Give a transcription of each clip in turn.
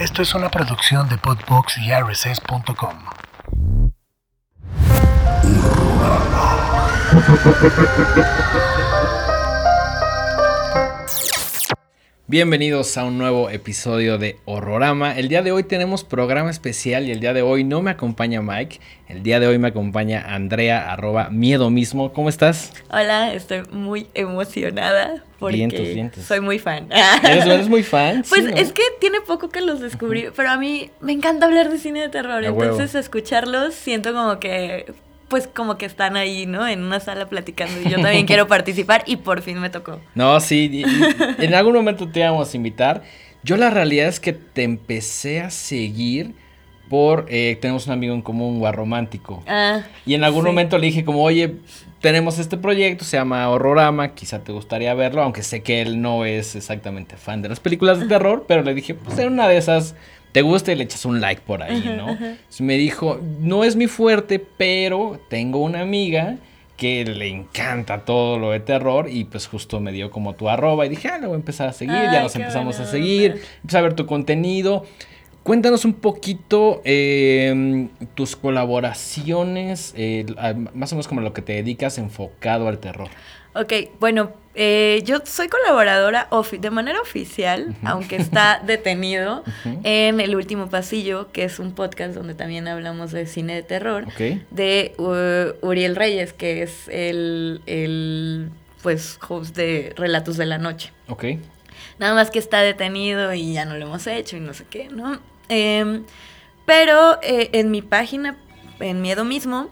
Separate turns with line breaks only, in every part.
Esto es una producción de Podbox y RSS.com.
Bienvenidos a un nuevo episodio de Horrorama. El día de hoy tenemos programa especial y el día de hoy no me acompaña Mike. El día de hoy me acompaña Andrea, arroba miedo mismo. ¿Cómo estás?
Hola, estoy muy emocionada porque
Vientos, vientos.
soy muy fan.
¿Eres, eres muy fan?
Pues
Sí, ¿no?
es que tiene poco que los descubrí, pero a mí me encanta hablar de cine de terror,
A huevo.
entonces escucharlos siento como que pues como que están ahí, ¿no? En una sala platicando y yo también quiero participar y por fin me tocó.
No, sí, y- y en algún momento te íbamos a invitar. Yo la realidad es que te empecé a seguir por... eh, tenemos un amigo en común, Guarromántico.
Ah,
Y en algún
Sí.
momento le dije como, oye, tenemos este proyecto, se llama Horrorama, quizá te gustaría verlo, aunque sé que él no es exactamente fan de las películas de terror, pero le dije, pues en una de esas te gusta y le echas un like por ahí, ¿no? Me dijo, no es mi fuerte, pero tengo una amiga que le encanta todo lo de terror y pues justo me dio como tu arroba y dije, ah, lo voy a empezar a seguir, ya nos empezamos a seguir,
onda.
empecé a ver tu contenido. Cuéntanos un poquito eh, tus colaboraciones, eh, más o menos como lo que te dedicas enfocado al terror.
Ok, bueno, eh, yo soy colaboradora de manera oficial, aunque está detenido, en El Último Pasillo, que es un podcast donde también hablamos de cine de terror,
Ok.
de uh, Uriel Reyes, que es el, el, pues, host de Relatos de la Noche.
Ok.
Nada más que está detenido y ya no lo hemos hecho y no sé qué, ¿no? Em, pero eh, en mi página, en Miedo mismo,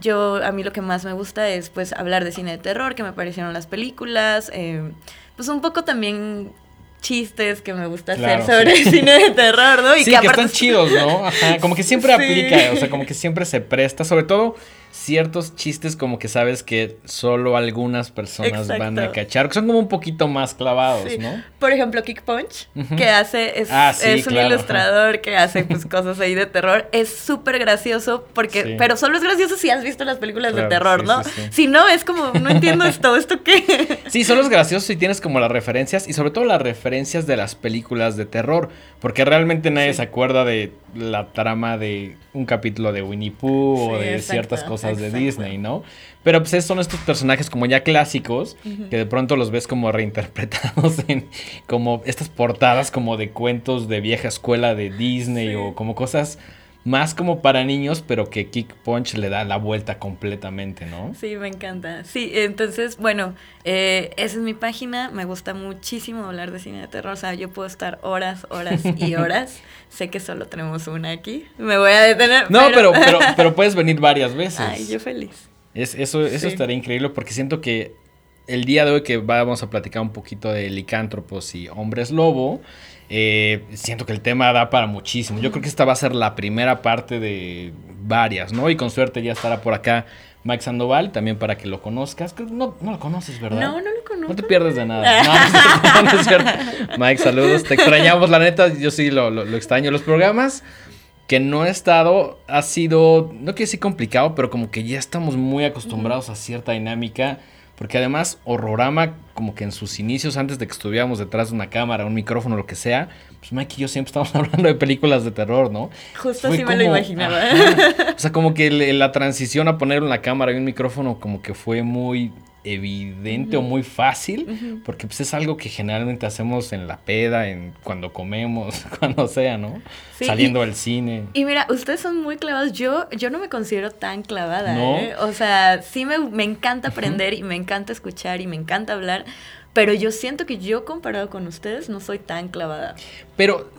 yo a mí lo que más me gusta es pues hablar de cine de terror, que me parecieron las películas, em, pues un poco también chistes que me gusta
Claro,
hacer sobre
sí.
cine de terror, ¿no?
sí, que,
aparte-
están chidos, ¿no? Ajá, como que siempre
Sí.
aplica, o sea, como que siempre se presta, sobre todo ciertos chistes como que sabes que solo algunas personas van a cachar, que son como un poquito más clavados,
Sí.
¿no?
Por ejemplo, Kick Punch, que hace, es,
Ah, sí,
es un
claro,
ilustrador que hace pues cosas ahí de terror. Es súper gracioso porque,
Sí.
pero solo es gracioso si has visto las películas
Claro,
de terror, ¿no? Si no, es como, no entiendo esto, ¿esto qué?
Sí, solo es gracioso si tienes como las referencias y sobre todo las referencias de las películas de terror, porque realmente nadie se acuerda de la trama de un capítulo de Winnie Pooh o de ciertas cosas de
exacto.
Disney, ¿no? Pero pues son estos personajes como ya clásicos que de pronto los ves como reinterpretados en como estas portadas como de cuentos de vieja escuela de Disney
Sí.
o como cosas más como para niños, pero que Kick Punch le da la vuelta completamente, ¿no?
Sí, me encanta. Sí, entonces, bueno, eh, esa es mi página. Me gusta muchísimo hablar de cine de terror. O sea, yo puedo estar horas, horas y horas. sé que solo tenemos una aquí. Me voy a detener.
No, pero, pero, pero puedes venir varias veces.
Ay, yo feliz.
Es, eso eso
Sí.
estaría increíble porque siento que el día de hoy que vamos a platicar un poquito de licántropos y hombres lobo, eh, siento que el tema da para muchísimo. Yo creo que esta va a ser la primera parte de varias, ¿no? Y con suerte ya estará por acá Mike Sandoval, también para que lo conozcas. No, no lo conoces, ¿verdad?
No, no lo conozco.
No te pierdes de nada. No, no no es cierto. Mike, saludos. Te extrañamos, la neta. Yo sí lo, lo- lo extraño. Los programas que no he estado ha sido, no quiero decir complicado, pero como que ya estamos muy acostumbrados a cierta dinámica. Porque además, Horrorama, como que en sus inicios, antes de que estuviéramos detrás de una cámara, un micrófono, lo que sea, pues Mike y yo siempre estamos hablando de películas de terror, ¿no?
Justo
Fue
así me lo imaginaba.
Ajá. O sea, como que le- la transición a poner una cámara y un micrófono como que fue muy evidente o muy fácil, porque pues es algo que generalmente hacemos en la peda, en cuando comemos, cuando sea, ¿no?
Sí,
Saliendo
y-
del cine.
Y mira, ustedes son muy clavados. Yo, yo no me considero tan clavada,
¿No?
¿eh? O sea, sí me, me encanta aprender y me encanta escuchar y me encanta hablar. Pero yo siento que yo comparado con ustedes no soy tan clavada.
Pero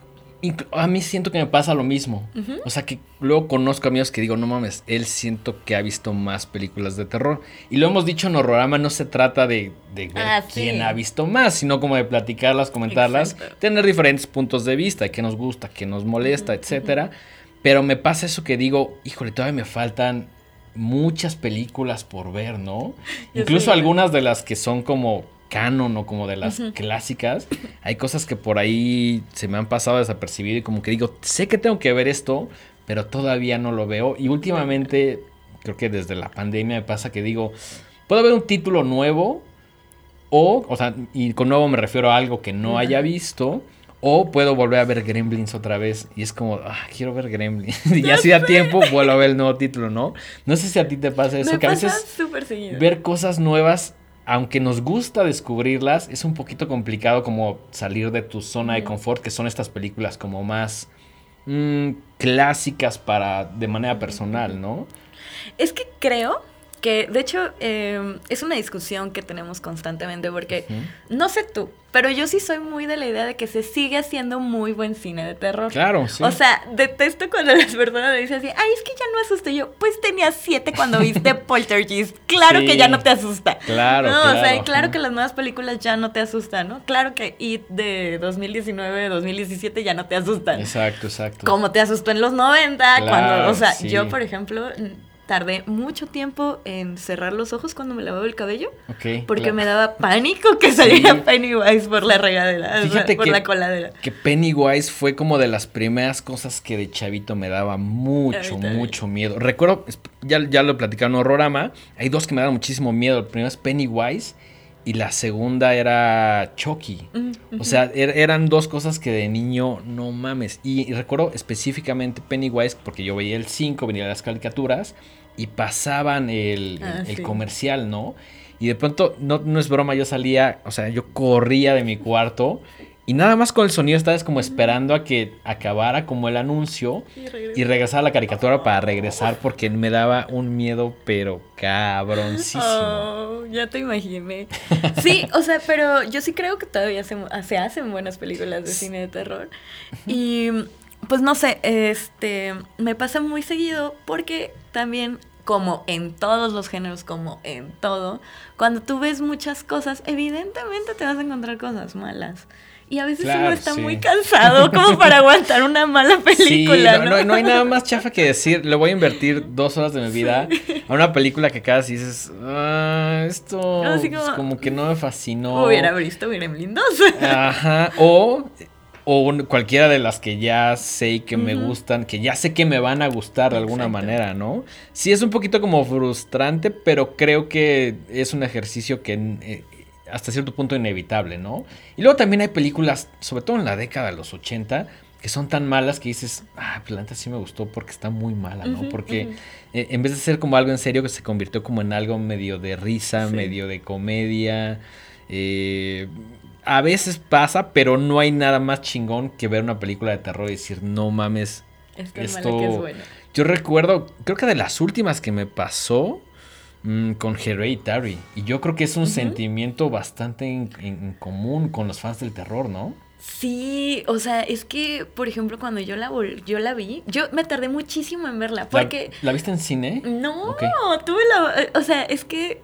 a mí siento que me pasa lo mismo. O sea, que luego conozco amigos que digo, no mames, él siento que ha visto más películas de terror. Y lo hemos dicho en Horrorama, no se trata de, de ver
Ah, sí.
quién ha visto más, sino como de platicarlas, comentarlas,
Exacto.
tener diferentes puntos de vista, qué nos gusta, qué nos molesta, etcétera. Pero me pasa eso que digo, híjole, todavía me faltan muchas películas por ver, ¿no?
Yo
Incluso algunas de las que son como canon o como de las clásicas, hay cosas que por ahí se me han pasado desapercibido y como que digo, sé que tengo que ver esto, pero todavía no lo veo. Y últimamente, creo que desde la pandemia me pasa que digo, puedo ver un título nuevo o, o sea, y con nuevo me refiero a algo que no haya visto O puedo volver a ver Gremlins otra vez. Y es como, ah, quiero ver Gremlins. y ya si da tiempo, vuelvo a ver el nuevo título, ¿no? No sé si a ti te pasa eso.
Me
que a
pasa
veces
súper seguido.
ver cosas nuevas, aunque nos gusta descubrirlas, es un poquito complicado como salir de tu zona de confort, que son estas películas como más mm, clásicas para de manera personal, ¿no?
Es que creo que, de hecho, eh, es una discusión que tenemos constantemente porque, no sé tú, pero yo sí soy muy de la idea de que se sigue haciendo muy buen cine de terror.
Claro, sí.
O sea, detesto cuando las personas me dicen así, ay, es que ya no asusta. Y yo, pues tenías siete cuando viste Poltergeist. Claro
Sí.
que ya no te asusta.
Claro,
No, o sea,
claro,
claro que las nuevas películas ya no te asustan, ¿no? Claro que It de 2019, 2017 ya no te asustan.
Exacto, exacto.
Como te asustó en los 90, cuando,
Claro,
o sea, yo, por ejemplo, tardé mucho tiempo en cerrar los ojos cuando me lavaba el cabello,
Ok,
porque
claro.
me daba pánico que saliera
Sí.
Pennywise por la regadera,
Fíjate
por
que-
la coladera.
Que Pennywise fue como de las primeras cosas que de chavito me daba mucho, mucho miedo. Recuerdo, ya, ya lo platicaron en Horrorama, hay dos que me daban muchísimo miedo. El primero es Pennywise y la segunda era Chucky.
Mm,
O sea, er- eran dos cosas que de niño no mames. Y, y recuerdo específicamente Pennywise porque yo veía el 5, venía las caricaturas y pasaban el,
Ah,
el
sí.
comercial, ¿no? Y de pronto, no, no es broma, yo salía, o sea, yo corría de mi cuarto y nada más con el sonido estabas como esperando a que acabara como el anuncio
Y
y regresar a la caricatura para regresar porque me daba un miedo, pero cabroncísimo.
Oh, ya te imaginé. Sí, o sea, pero yo sí creo que todavía se, se hacen buenas películas de cine de terror. Y pues no sé, este me pasa muy seguido porque también como en todos los géneros, como en todo, cuando tú ves muchas cosas, evidentemente te vas a encontrar cosas malas. Y a veces uno está
sí.
muy cansado como para aguantar una mala película,
sí, no,
¿no?
no- no hay nada más chafa que decir, le voy a invertir dos horas de mi vida a una película que cada vez dices, ah, esto pues,
como-
como, que no me fascinó.
Hubiera visto Gremlin 2.
Ajá, o, o un- cualquiera de las que ya sé y que me gustan, que ya sé que me van a gustar de alguna manera, ¿no? Sí es un poquito como frustrante, pero creo que es un ejercicio que eh, hasta cierto punto inevitable, ¿no? Y luego también hay películas, sobre todo en la década de los 80, que son tan malas que dices, ah, pues la neta sí me gustó porque está muy mala, ¿no? Porque eh, en vez de ser como algo en serio, que se convirtió como en algo medio de risa,
Sí.
medio de comedia. eh, a veces pasa, pero no hay nada más chingón que ver una película de terror y decir, no mames.
Es tan mala
Esto-
que es buena.
Yo recuerdo, creo que de las últimas que me pasó mm, con Hereditary. Y yo creo que es un sentimiento bastante en, común con los fans del terror, ¿no?
Sí, o sea, es que, por ejemplo, cuando yo la vol- yo la vi, yo me tardé muchísimo en verla,
¿La-
porque
¿La, viste en cine?
no,
Ok.
tuve la, o sea, es que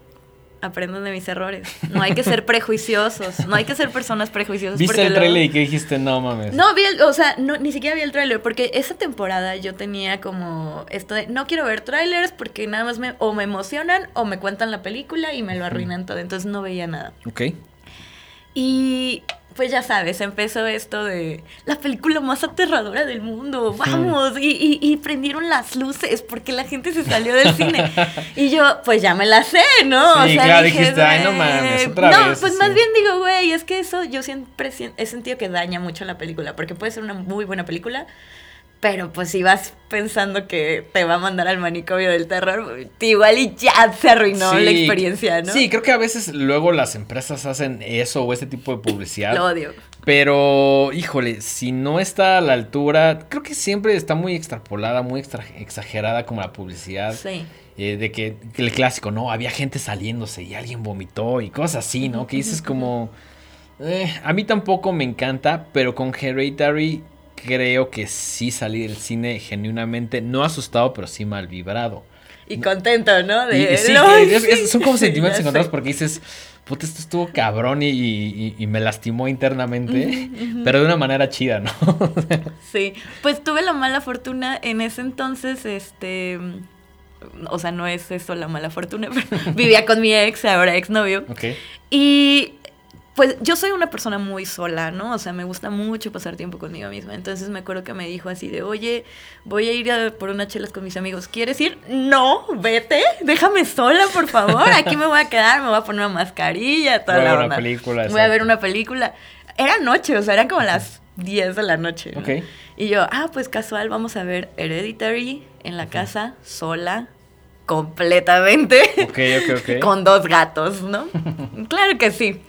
aprendan de mis errores. No hay que ser prejuiciosos, no hay que ser personas prejuiciosas.
¿Viste el
luego-
trailer y que dijiste, no mames?
No, vi el, o sea, no, ni siquiera vi el tráiler, porque esa temporada yo tenía como esto de, no quiero ver trailers porque nada más me, o me emocionan o me cuentan la película y me lo arruinan todo, entonces no veía nada.
Ok.
Y pues ya sabes, empezó esto de la película más aterradora del mundo, vamos, y, y- y prendieron las luces porque la gente se salió del cine. Y yo, pues ya me la sé, ¿no?
Sí, claro, dijiste, "Ay, no mames, otra
No,
vez,
pues
sí.
más bien digo, güey, es que eso yo siempre he sentido que daña mucho la película, porque puede ser una muy buena película, pero pues si vas pensando que te va a mandar al manicomio del terror, igual y ya se arruinó la experiencia, ¿no?
Sí, creo que a veces luego las empresas hacen eso o este tipo de publicidad.
Lo odio.
Pero, híjole, si no está a la altura, creo que siempre está muy extrapolada, muy extra- exagerada como la publicidad.
Sí.
eh, de que, que el clásico, no, había gente saliéndose y alguien vomitó y cosas así, ¿no? Que dices como... eh, a mí tampoco me encanta, pero con Hereditary creo que sí salí del cine genuinamente, no asustado, pero sí mal vibrado.
Y contento, ¿no?
Y,
De,
y sí,
"No,
es-
sí".
es- son como sentimientos encontrados porque dices, puta, esto estuvo cabrón y, y- y me lastimó internamente, pero de una manera chida, ¿no?
Sí, pues tuve la mala fortuna en ese entonces, este, o sea, no es eso la mala fortuna, pero vivía con mi ex, ahora exnovio,
ok.
y pues yo soy una persona muy sola, ¿no? O sea, me gusta mucho pasar tiempo conmigo misma. Entonces me acuerdo que me dijo así de, oye, voy a ir a por unas chelas con mis amigos. ¿Quieres ir? No, vete, déjame sola, por favor. Aquí me voy a quedar, me voy a poner una mascarilla, toda
Voy a
la
ver una película,
Voy a ver una película. Era noche, o sea, eran como las 10 de la noche. ¿no?
Ok.
Y yo, ah, pues casual, vamos a ver Hereditary en la casa, sola, completamente.
Ok, ok, ok.
con dos gatos, ¿no? claro que sí.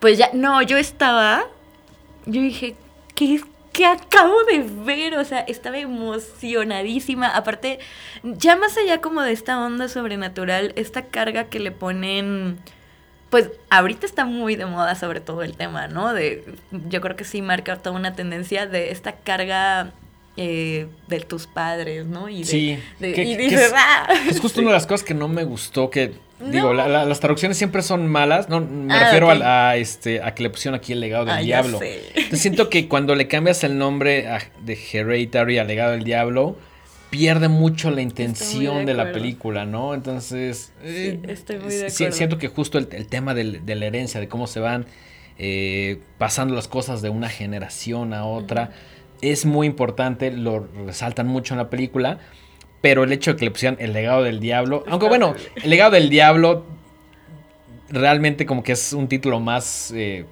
Pues ya, no, yo estaba, yo dije, ¿qué, ¿qué acabo de ver? O sea, estaba emocionadísima. Aparte, ya más allá como de esta onda sobrenatural, esta carga que le ponen... Pues ahorita está muy de moda sobre todo el tema, ¿no? De, yo creo que sí marca toda una tendencia de esta carga eh, de tus padres, ¿no? Y de-
Sí,
de-
que-
y
que
dices,
es-
"Ah".
Es justo una de las cosas que no me gustó, que digo,
No.
la- la- las traducciones siempre son malas, no, me
Ah,
refiero a, a, este, a que le pusieron aquí el legado del
Ah,
diablo. Entonces siento que cuando le cambias el nombre a- de Hereditary al legado del diablo, pierde mucho la intención
de
de, la película, ¿no? Entonces, eh,
estoy muy de
si-
acuerdo.
siento que justo el, el tema del- de la herencia, de cómo se van eh, pasando las cosas de una generación a otra, es muy importante, lo resaltan mucho en la película, pero el hecho de que le pusieran el legado del diablo, aunque bueno, el legado del diablo realmente como que es un título más... eh,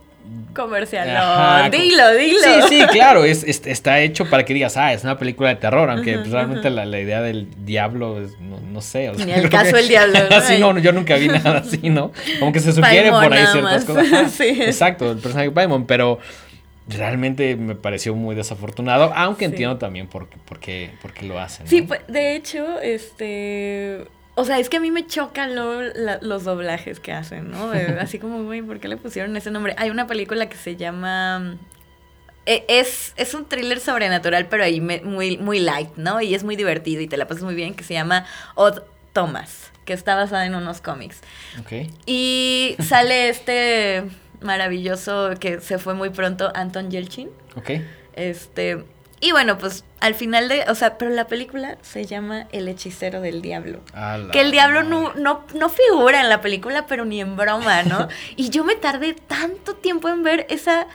Comercial,
Ajá,
dilo, dilo.
Sí, sí, claro, es, es- está hecho para que digas, ah, es una película de terror, aunque pues, realmente la, la idea del diablo, es- no, no sé. o sea,
Ni al
creo
caso
que-
el diablo, ¿no?
Así no, yo nunca vi nada así, ¿no? Como que se
Paimon
sugiere por ahí ciertas
más.
cosas. Ajá,
Sí.
Exacto, el personaje de Paimon, pero realmente me pareció muy desafortunado, aunque
Sí.
entiendo también por, qué- por, qué, por qué lo hacen. ¿no?
Sí, pues, de hecho, este... O sea, es que a mí me chocan la- los doblajes que hacen, ¿no? De- Así como, güey, ¿por qué le pusieron ese nombre? Hay una película que se llama... eh, Es, es un thriller sobrenatural, pero ahí me- muy, muy light, ¿no? Y es muy divertido y te la pasas muy bien, que se llama Odd Thomas, que está basada en unos cómics.
Ok.
Y sale este maravilloso que se fue muy pronto, Anton Yelchin.
Ok.
Este, y bueno, pues al final de, o sea, pero la película se llama El hechicero del diablo. Que el diablo no, no, no figura en la película, pero ni en broma, ¿no? y yo me tardé tanto tiempo en ver esa,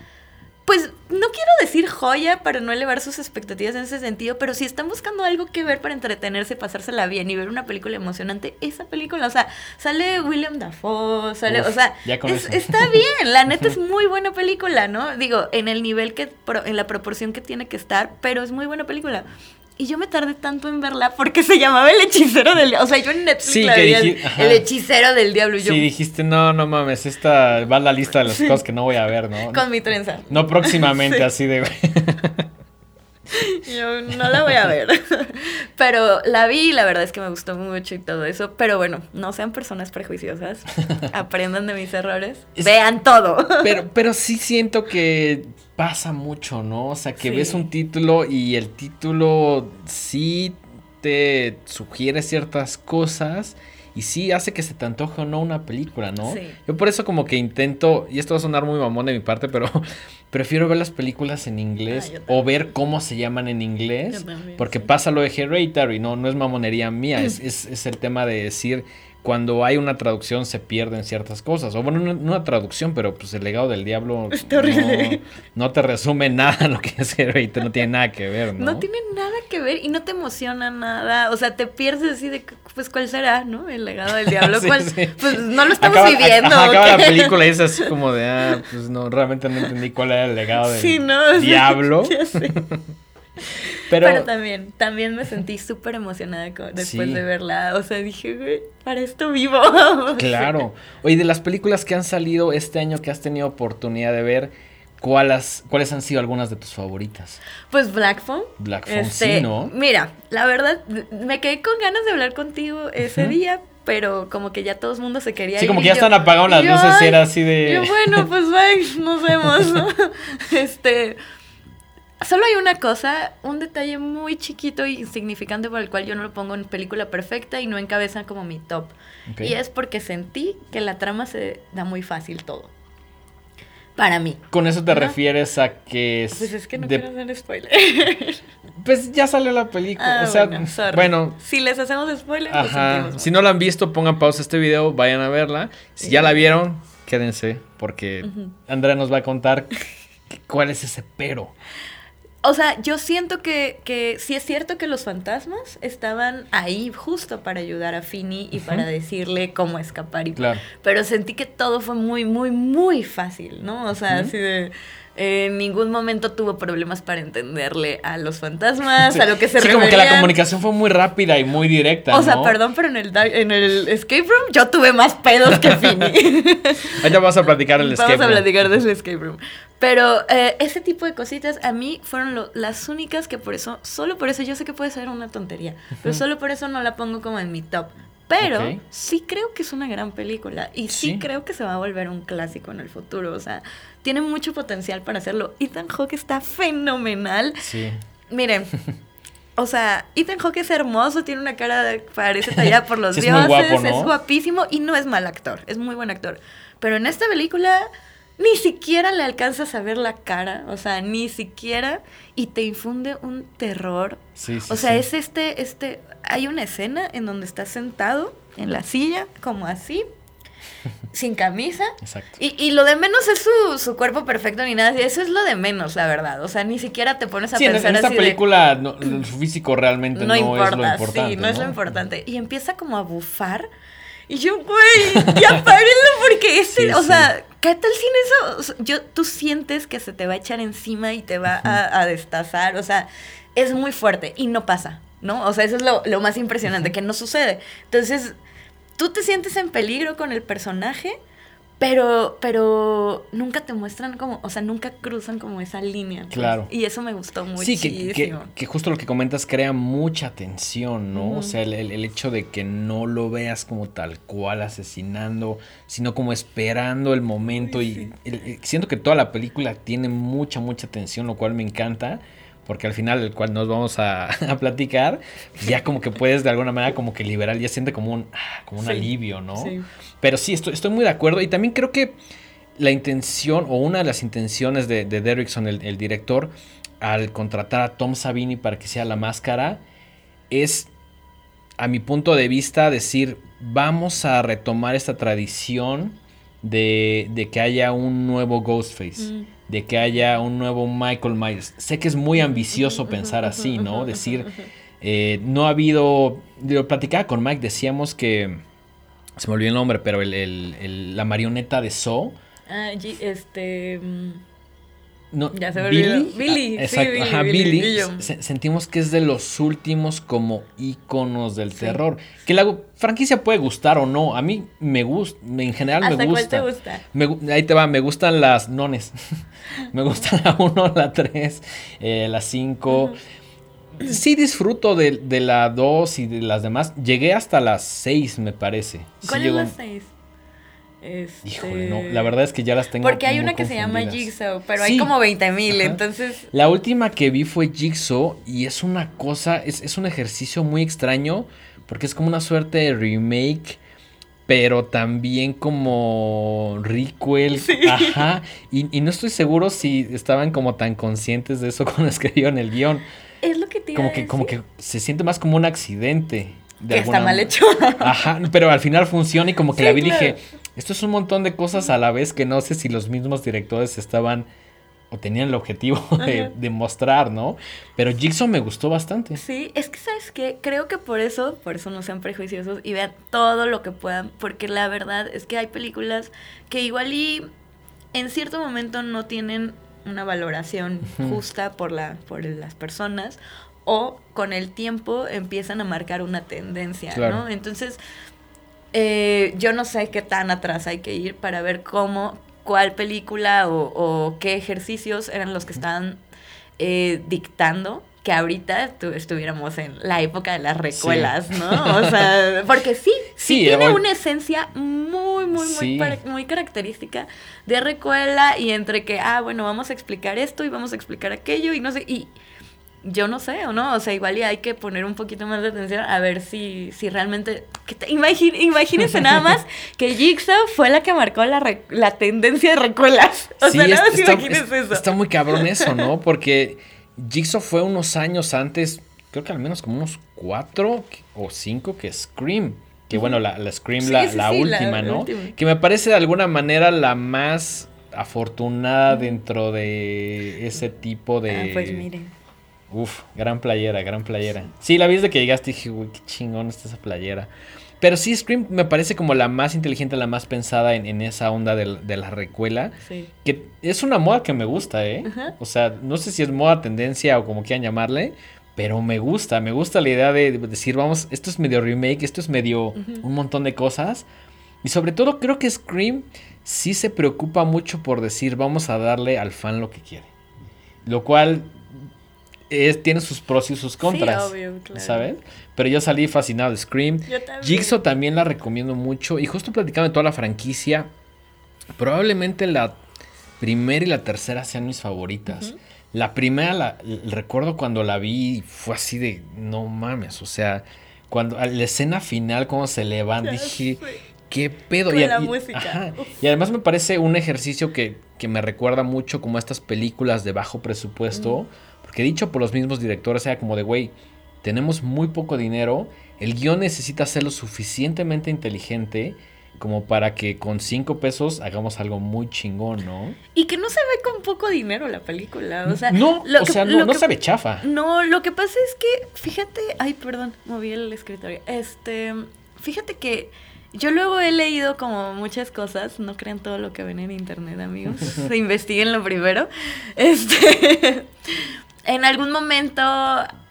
pues no quiero decir joya para no elevar sus expectativas en ese sentido, pero si están buscando algo que ver para entretenerse, pasársela bien y ver una película emocionante, esa película, o sea, sale William Dafoe, sale,
Uf,
o sea, es- está bien, la neta es muy buena película, ¿no? Digo, en el nivel que, pro- en la proporción que tiene que estar, pero es muy buena película. Y yo me tardé tanto en verla porque se llamaba El Hechicero del Diablo. O sea, yo en Netflix
Sí,
la
que
veía,
diji- ajá.
El Hechicero del Diablo. Y yo,
Sí, dijiste, no, no mames, esta va a la lista de las cosas que no voy a ver, ¿no?
con mi trenza.
No próximamente,
Sí.
así de...
Yo no la voy a ver. Pero la vi y la verdad es que me gustó mucho y todo eso. Pero bueno, no sean personas prejuiciosas. Aprendan de mis errores.
Es-
Vean todo.
Pero, pero sí siento que pasa mucho, ¿no? O sea, que
Sí.
ves un título y el título sí te sugiere ciertas cosas y sí hace que se te antoje o no una película, ¿no?
Sí.
Yo por eso como que intento, y esto va a sonar muy mamón de mi parte, pero prefiero ver las películas en inglés
Ah,
o ver cómo se llaman en inglés.
También,
Porque
sí.
pasa lo de Hereditary, no, no es mamonería mía, es, es, es el tema de decir cuando hay una traducción se pierden ciertas cosas. O bueno, no, una traducción, pero pues el legado del diablo
Está horrible.
No, no te resume nada lo que es Hereditary, no tiene nada que ver, ¿no?
No tiene nada que ver y no te emociona nada. O sea, te pierdes así de, pues, ¿cuál será, no? El legado del diablo.
Sí,
¿Cuál?
sí.
Pues no lo estamos
Acaba-
viviendo.
ajá,
¿o
acaba la película y es así como de, ah, pues no, realmente no entendí cuál era el legado del
Sí, ¿no? Sí,
diablo.
ya sé.
Pero,
Pero, también, también me sentí súper emocionada después
Sí.
de verla. O sea, dije, güey, para esto vivo.
Claro. Oye, de las películas que han salido este año que has tenido oportunidad de ver, ¿cuáles, ¿cuáles han sido algunas de tus favoritas?
Pues Black Phone.
Black Phone,
Este,
sí, ¿no?
Mira, la verdad, me quedé con ganas de hablar contigo ese día, pero como que ya todo el mundo se quería
Sí,
ir
como que ya
yo-
están apagadas las
yo,
luces y
"Ay",
era así de...
yo, bueno, pues bye, nos vemos. ¿no? este. Solo hay una cosa, un detalle muy chiquito e insignificante por el cual yo no lo pongo en película perfecta y no encabeza como mi top. Y es porque sentí que la trama se da muy fácil todo. Para mí.
Con eso te refieres a que... es
Pues es que no
de-
quiero hacer spoiler.
Pues ya salió la película.
Ah,
o sea,
bueno, si les hacemos spoiler,
Ajá. Si no la han visto, pongan pausa este video, vayan a verla. Si ya la vieron, quédense, porque. Andrea nos va a contar cuál es ese pero.
O sea, yo siento que, que sí es cierto que los fantasmas estaban ahí justo para ayudar a Finny y para decirle cómo escapar. Y,
Claro.
Pero sentí que todo fue muy, muy, muy fácil, ¿no? O sea, así de... En ningún momento tuvo problemas para entenderle a los fantasmas, a lo que se
Sí, como que la comunicación fue muy rápida y muy directa.
O sea,
¿no?
perdón, pero en el, en el escape room yo tuve más pedos que Finny.
Ahorita vamos a platicar el
Vamos
escape
a
room.
platicar de ese escape room. Pero eh, ese tipo de cositas a mí fueron lo- las únicas que por eso, solo por eso, yo sé que puede ser una tontería, pero solo por eso no la pongo como en mi top. Pero sí creo que es una gran película y sí,
Sí.
creo que se va a volver un clásico en el futuro. O sea, tiene mucho potencial para hacerlo. Ethan Hawke está fenomenal.
Sí.
Miren, o sea, Ethan Hawke es hermoso, tiene una cara de, parece tallada por los
Sí, es muy
dioses,
guapo, ¿no?
es guapísimo y no es mal actor, es muy buen actor. Pero en esta película ni siquiera le alcanzas a ver la cara, o sea, ni siquiera y te infunde un terror.
Sí, sí,
o sea,
sí.
es este este hay una escena en donde está sentado en la silla como así sin camisa
Exacto.
y, y lo de menos es su, su cuerpo perfecto ni nada. Eso es lo de menos, la verdad. O sea, ni siquiera te pones a
Sí, en,
pensar
en esta
así de,
película no- su físico realmente no,
no,
es lo importante.
sí, no, es lo importante. Y empieza como a bufar. Y yo, güey, ya párenlo porque este,
Sí,
o
sí.
sea, ¿qué tal sin eso? O sea, yo, tú sientes que se te va a echar encima y te va a, a destazar. O sea, es muy fuerte y no pasa, ¿no? O sea, eso es lo, lo más impresionante, que no sucede. Entonces, tú te sientes en peligro con el personaje, pero, pero nunca te muestran como, o sea, nunca cruzan como esa línea. pues.
Claro.
Y eso me gustó muchísimo.
Sí, que, que, que justo lo que comentas crea mucha tensión, ¿no? O sea, el, el- el hecho de que no lo veas como tal cual asesinando, sino como esperando el momento. y el- siento que toda la película tiene mucha, mucha tensión, lo cual me encanta. Porque al final, el cual nos vamos a, a platicar, ya como que puedes de alguna manera como que liberar, ya siente como un, ah, como un
Sí,
alivio, ¿no?
sí.
Pero sí, estoy, estoy muy de acuerdo. Y también creo que la intención, o una de las intenciones de, de Derrickson, el, el director, al contratar a Tom Savini para que sea la máscara, es, a mi punto de vista, decir, vamos a retomar esta tradición de, de que haya un nuevo Ghostface.
Mm.
De que haya un nuevo Michael Myers. Sé que es muy ambicioso pensar así, ¿no? Decir, eh, no ha habido. Lo platicaba con Mike, decíamos que. Se me olvidó el nombre, pero el, el- el- la marioneta de Saw.
Ah, este.
No,
Ya se me olvidó. Billy,
Ah,
sí,
exacto,
Billy,
ajá,
Billy,
Billy.
Billy.
Se- sentimos que es de los últimos como íconos del
Sí.
terror. Que la franquicia puede gustar o no. A mí me gusta, en general
¿Hasta
me
cuál
gusta.
te gusta?
Me ahí te va, me gustan las nones. me gustan la 1, la 3, la 5. Sí disfruto de, de la 2 y de las demás. Llegué hasta las 6, me parece. Sí
¿Cuál
llegó-
es la 6? Este...
Híjole, no. La verdad es que ya las tengo
Porque hay una que se llama. Jigsaw, pero
Sí.
hay como 20 mil, entonces...
La última que vi fue Jigsaw y es una cosa, es, es un ejercicio muy extraño porque es como una suerte de remake, pero también como requel. Ajá. Y, y no estoy seguro si estaban como tan conscientes de eso cuando escribieron el guion.
Es lo que te iba
Como
a
que, como que se siente más como un accidente. de
Que está mal hecho.
Ajá, pero al final funciona y como que
Sí,
la vi y
claro.
dije, esto es un montón de cosas a la vez que no sé si los mismos directores estaban o tenían el objetivo de, mostrar, ¿no? Pero Jigsaw me gustó bastante.
Sí, es que sabes qué, creo que por eso, por eso no sean prejuiciosos y vean todo lo que puedan, porque la verdad es que hay películas que igual y en cierto momento no tienen una valoración justa por la por las personas o con el tiempo empiezan a marcar una tendencia,
Claro.
¿no? Entonces, eh, yo no sé qué tan atrás hay que ir para ver cómo, cuál película o, o qué ejercicios eran los que estaban eh, dictando que ahorita tu- estuviéramos en la época de las recuelas, ¿no? O sea, porque sí, sí,
Sí,
tiene una esencia muy, muy, muy,
Sí.
muy característica de recuela y entre que, ah, bueno, vamos a explicar esto y vamos a explicar aquello y no sé, y yo no sé, ¿o no? O sea, igual y hay que poner un poquito más de atención a ver si, si realmente... que te- imagín- imagínense nada más que Jigsaw fue la que marcó la, re- la tendencia de recuelas. O
Sí,
sea, nada más
está,
imagínense eso.
está muy cabrón eso, ¿no? Porque Jigsaw fue unos años antes, creo que al menos como unos cuatro o cinco que Scream. Que bueno, la, la Scream, la,
sí,
la
sí, la
última, ¿no?
última.
Que me parece de alguna manera la más afortunada dentro de ese tipo de...
Ah, pues miren.
Uf, gran playera, gran playera. Sí, la vi desde que llegaste dije, uy, qué chingón está esa playera. Pero sí, Scream me parece como la más inteligente, la más pensada en, en esa onda de, la recuela.
Sí.
Que es una moda que me gusta, ¿eh?
Ajá.
O sea, no sé si es moda, tendencia o como quieran llamarle. Pero me gusta, me gusta la idea de decir, vamos, esto es medio remake, esto es medio un montón de cosas. Y sobre todo creo que Scream sí se preocupa mucho por decir, vamos a darle al fan lo que quiere. Lo cual es- tiene sus pros y sus contras.
obvio, claro.
¿Sabes? Pero yo salí fascinado de Scream.
Yo también.
Jigsaw también la recomiendo mucho. Y justo platicando de toda la franquicia, probablemente la primera y la tercera sean mis favoritas. La primera, la, recuerdo cuando la vi, fue así de, no mames, o sea, cuando a la escena final, cómo se levanta, dije, qué pedo.
Con
y,
la
y-
música.
ajá.
Uf.
Y además me parece un ejercicio que, que me recuerda mucho como a estas películas de bajo presupuesto, porque dicho por los mismos directores, era como de, güey, tenemos muy poco dinero, el guion necesita ser lo suficientemente inteligente como para que con cinco pesos hagamos algo muy chingón, ¿no?
Y que no se ve con poco dinero la película. O sea,
no,
lo
o
que-
sea, no,
lo
no
que-
se ve chafa.
No, lo que pasa es que, fíjate, ay, perdón, moví el escritorio. Este, fíjate que yo luego he leído como muchas cosas, no crean todo lo que ven en internet, amigos, investiguen lo primero. Este, en algún momento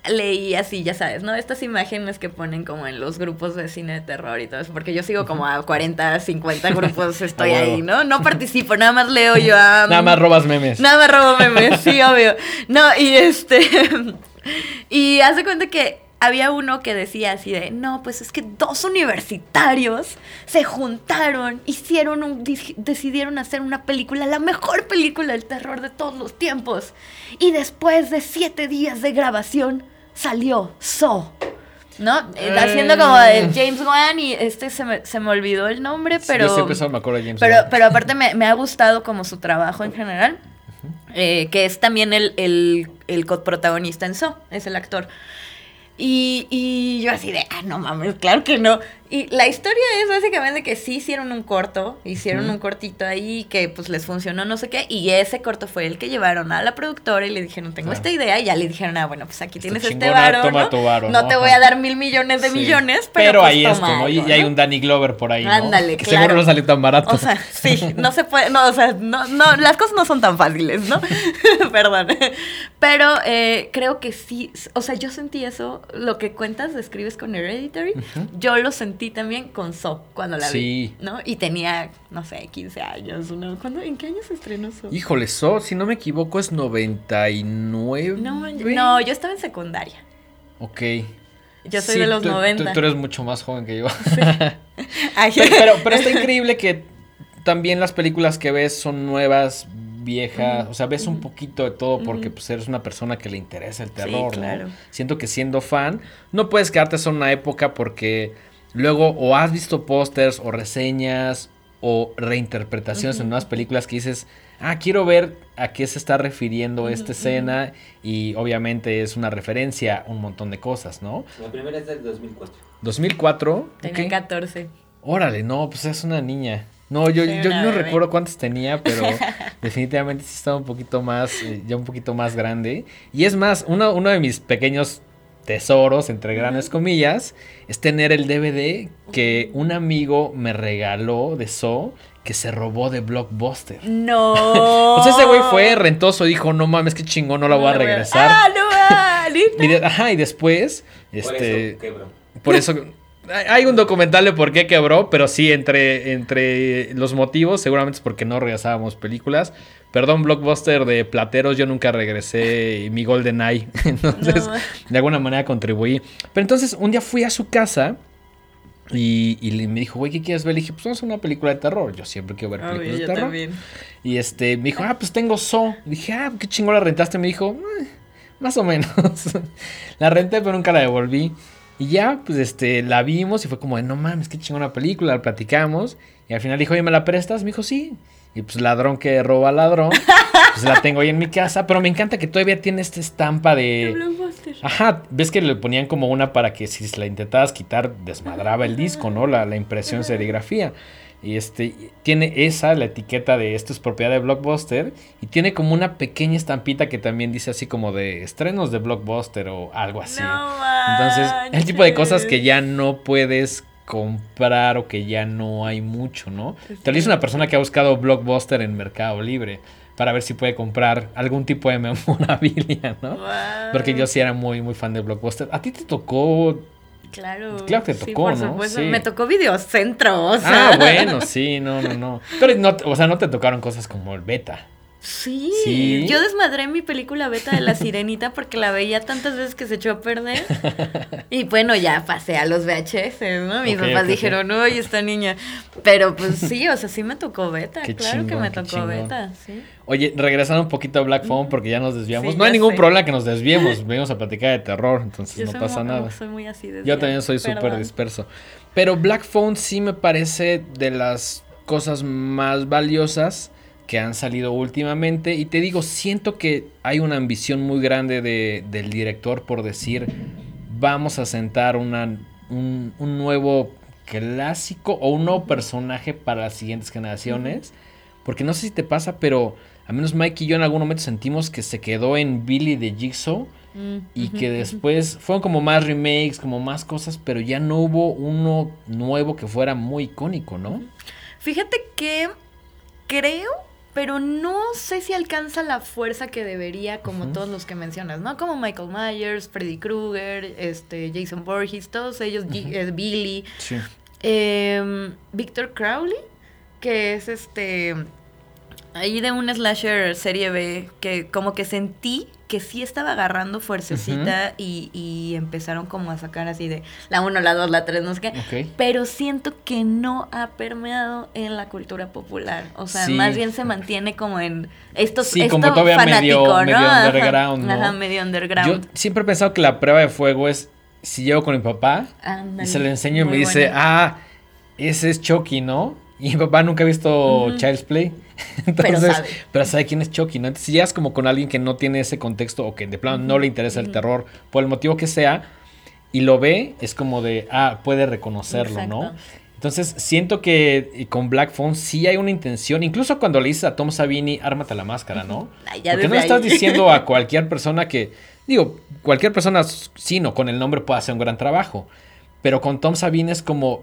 leí así, ya sabes, ¿no? Estas imágenes que ponen como en los grupos de cine de terror y todo eso, porque yo sigo como a 40, 50 grupos, estoy
A huevo.
ahí, ¿no? No participo, nada más leo yo a...
Nada más robas memes.
Nada más robo memes, sí, obvio. No, y este. y hace cuenta que había uno que decía así de: No, pues es que dos universitarios se juntaron, hicieron un. decidieron hacer una película, la mejor película del terror de todos los tiempos. Y después de siete días de grabación, salió So. ¿No? Eh, Haciendo como de James Wan y este se me, se me olvidó el nombre, pero.
Yo siempre solo me acuerdo de James
Pero,
Wan.
pero aparte me, me ha gustado como su trabajo en general, eh, que es también el, el, el coprotagonista en So, es el actor. Y, y yo así de, ah, no mames, claro que no. Y la historia es básicamente que sí hicieron un corto, hicieron un cortito ahí que pues les funcionó no sé qué, y ese corto fue el que llevaron a la productora y le dijeron, tengo
Claro.
esta idea, y ya le dijeron, ah, bueno, pues aquí
Está
tienes este
chingona,
varo,
toma
¿no?
tu varo,
No
¿no?
te voy a dar mil millones de
Sí.
millones, pero, pues,
ahí esto, ¿no? Y, hay un Danny Glover por ahí, ¿no?
Ándale,
que
claro.
seguro no sale tan barato.
O sea, sí, no se puede, no, o sea, no, no, las cosas no son tan fáciles, ¿no? Perdón. Pero eh, creo que sí, o sea, yo sentí eso, lo que cuentas, describes con Hereditary, yo lo sentí también con So, cuando la
Sí.
vi, ¿no? Y tenía, no sé, 15 años, ¿no? ¿Cuándo, ¿En qué año se estrenó So?
Híjole, So, si no me equivoco, es 99.
No, yo- no, yo estaba en secundaria.
Ok.
Yo soy
Sí,
de los
tú- tú-
90.
Tú, eres mucho más joven que yo.
Ay,
pero, pero, pero está increíble que también las películas que ves son nuevas, viejas. O sea, ves un poquito de todo porque pues, eres una persona que le interesa el
Sí,
terror,
claro.
¿no? Siento que siendo fan, no puedes quedarte solo en una época porque luego o has visto pósters o reseñas o reinterpretaciones en
Ujú.
unas películas que dices, ah, quiero ver a qué se está refiriendo esta escena y obviamente es una referencia a un montón de cosas, ¿no?
La primera es del 2004.
2004.
Tenía
ok.
14.
Órale, no, pues es una niña. No, yo, yo no
bebé.
recuerdo cuántos tenía, pero definitivamente sí estaba un poquito más, eh, ya un poquito más grande. Y es más, uno, uno de mis pequeños tesoros, entre grandes comillas, es tener el DVD que un amigo me regaló de So que se robó de Blockbuster.
No.
O sea, ese güey fue rentoso, dijo, no mames, qué chingón, no la voy a regresar.
Ah, no, ah.
Y de- ajá, y después,
Por
este...
eso quebró.
Por eso hay- hay un documental de por qué quebró, pero sí, entre, entre los motivos, seguramente es porque no regresábamos películas. Perdón, Blockbuster de Plateros, yo nunca regresé mi Golden Eye. Entonces,
No.
de alguna manera contribuí. Pero entonces, un día fui a su casa y, y le- me dijo, güey, ¿qué quieres ver? Le dije, pues vamos a una película de terror. Yo siempre quiero ver
Obvio,
películas de terror.
también.
Y este, me dijo, ah, pues tengo So. Dije, ah, qué chingón la rentaste. Me dijo, "Eh, más o menos. la renté, pero nunca la devolví. Y ya, pues este, la vimos y fue como, de, no mames, qué chingona película, la platicamos. Y al final dijo, oye, ¿me la prestas? Me dijo, sí. Y pues ladrón que roba ladrón, pues la tengo ahí en mi casa. Pero me encanta que todavía tiene esta estampa de...
Blockbuster.
Ajá, ves que le ponían como una para que si la intentabas quitar, desmadraba el disco, ¿no? La, la impresión serigrafía. Y este, tiene esa, la etiqueta de esto es propiedad de Blockbuster. Y tiene como una pequeña estampita que también dice así como de estrenos de Blockbuster o algo así.
No
Entonces, el tipo de cosas que ya no puedes comprar o que ya no hay mucho, ¿no? Te lo dice una persona que ha buscado Blockbuster en Mercado Libre para ver si puede comprar algún tipo de memorabilia, ¿no?
Wow.
Porque yo sí era muy, muy fan de Blockbuster. ¿A ti te tocó
Claro.
Claro que
sí,
tocó,
por
¿no? Sí.
Me tocó Videocentro, o sea.
Ah, bueno, sí, no, no, no. Pero no, o sea, no te tocaron cosas como el beta.
Sí,
Sí.
yo desmadré mi película beta de La Sirenita porque la veía tantas veces que se echó a perder. Y bueno, ya pasé a los VHS, ¿no? Mis papás
ok,
dijeron, oye, esta niña. Pero pues sí, o sea, sí me tocó beta.
Qué
claro que me tocó beta, sí.
Oye, regresando un poquito a Black Phone porque ya nos desviamos.
Sí,
no hay ningún
sé.
problema que nos desviemos. Venimos a platicar de terror, entonces
Yo
no pasa nada.
Soy muy así de
Yo también soy súper disperso. Pero Black Phone sí me parece de las cosas más valiosas que han salido últimamente. Y te digo, siento que hay una ambición muy grande de- del director por decir, vamos a sentar una, un, un nuevo clásico o un nuevo personaje para las siguientes generaciones. Porque no sé si te pasa, pero al menos Mike y yo en algún momento sentimos que se quedó en Billy de Jigsaw
Mm,
y que después fueron como más remakes, como más cosas, pero ya no hubo uno nuevo que fuera muy icónico, ¿no?
Fíjate que creo, pero no sé si alcanza la fuerza que debería, como todos los que mencionas, ¿no? Como Michael Myers, Freddy Krueger, este, Jason Voorhees, todos ellos, eh, Billy,
Sí.
eh, Victor Crowley, que es este. Ahí de un slasher serie B que como que sentí que sí estaba agarrando fuercecita y, y empezaron como a sacar así de la 1, la 2, la 3, no sé qué. Pero siento que no ha permeado en la cultura popular. O sea,
Sí.
más bien se mantiene como en estos
Sí,
esto
como todavía
fanático,
medio-
¿no?
medio
Ajá,
underground, ¿no?
Ajá, medio
Yo
underground.
siempre he pensado que la prueba de fuego es si llego con mi papá y se lo enseño y me dice, ah, ese es Chucky, ¿no? Y mi papá nunca ha visto. Child's Play. Entonces,
sabe.
pero sabe quién es Chucky, ¿no? Entonces, si llegas como con alguien que no tiene ese contexto o que de plano no le interesa el terror, por el motivo que sea, y lo ve, es como de, ah, puede reconocerlo, ¿no? Entonces, siento que con Black Phone sí hay una intención, incluso cuando le dices a Tom Savini, ármate la máscara, ¿no?
Ay,
Porque no estás diciendo a cualquier persona que, digo, cualquier persona, sí, no, con el nombre puede hacer un gran trabajo, pero con Tom Savini es como,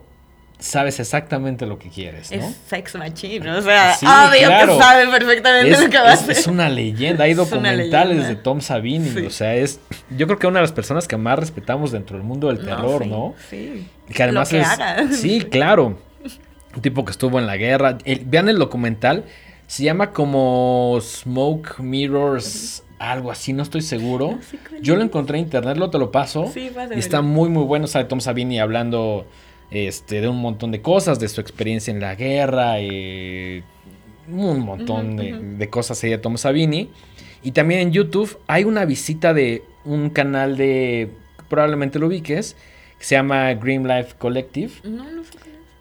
sabes exactamente lo que quieres, ¿no?
Es sex machine, o sea,
Sí,
obvio
claro.
que sabe perfectamente
Es,
lo que va a hacer.
es una leyenda, hay documentales de Tom Savini,
Sí.
o sea, es, yo creo que una de las personas que más respetamos dentro del mundo del terror,
sí,
¿no?
Sí.
Que además
Lo que
es.
haga.
Sí, claro. Un tipo que estuvo en la guerra. El- vean el documental. Se llama como Smoke Mirrors. Algo así, no estoy seguro. Yo lo encontré en internet, lo te lo paso.
Sí,
y está muy, muy bueno. Sale Tom Savini hablando este, de un montón de cosas, de su experiencia en la guerra. eh, un montón de, de cosas de Tom Savini. Y también en YouTube hay una visita de un canal de. Probablemente lo ubiques. Que se llama Green Life Collective.
No, no es.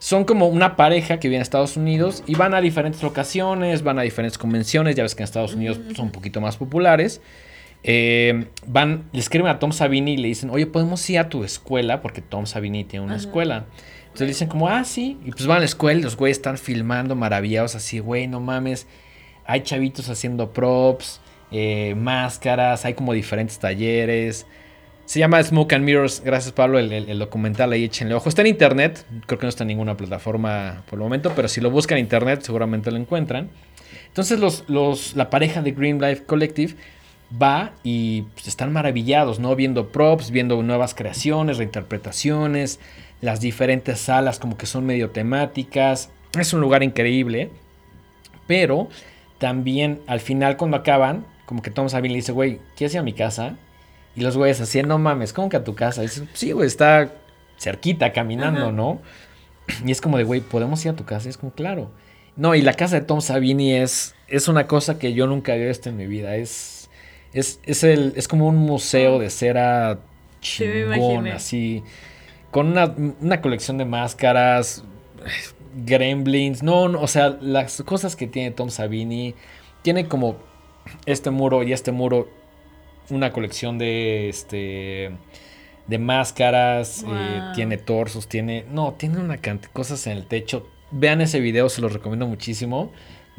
Son como una pareja que viene a Estados Unidos y van a diferentes locaciones, van a diferentes convenciones. Ya ves que en Estados Unidos son un poquito más populares. Eh, van, le escriben a Tom Savini y le dicen, oye, podemos ir a tu escuela, porque Tom Savini tiene una
Ajá.
escuela. Entonces le dicen como, ah, sí. Y pues van a la escuela y los güeyes están filmando maravillados así, güey, no mames. Hay chavitos haciendo props, eh, máscaras, hay como diferentes talleres. Se llama Smoke and Mirrors. Gracias, Pablo. El, el- el documental ahí échenle ojo. Está en internet. Creo que no está en ninguna plataforma por el momento. Pero si lo buscan en internet, seguramente lo encuentran. Entonces, los, los, la pareja de Green Life Collective va y pues, están maravillados, ¿no? Viendo props, viendo nuevas creaciones, reinterpretaciones, las diferentes salas como que son medio temáticas. Es un lugar increíble. Pero también al final cuando acaban, como que Tom Savini le dice, güey, ¿quieres ir a mi casa? Y los güeyes así, no mames, ¿cómo que a tu casa? Y dice, sí, güey, está cerquita caminando,
Ajá.
¿no? Y es como de, güey, ¿podemos ir a tu casa? Y es como, claro. No, y la casa de Tom Savini es, es una cosa que yo nunca había visto en mi vida. Es, es, es, el, es como un museo de cera chingón, así. Con una, una colección de máscaras, gremlins. No, no, o sea, las cosas que tiene Tom Savini. Tiene como este muro y este muro una colección de este de máscaras,
Wow.
eh, tiene torsos, tiene no, tiene una cantidad de cosas en el techo. Vean ese video, se los recomiendo muchísimo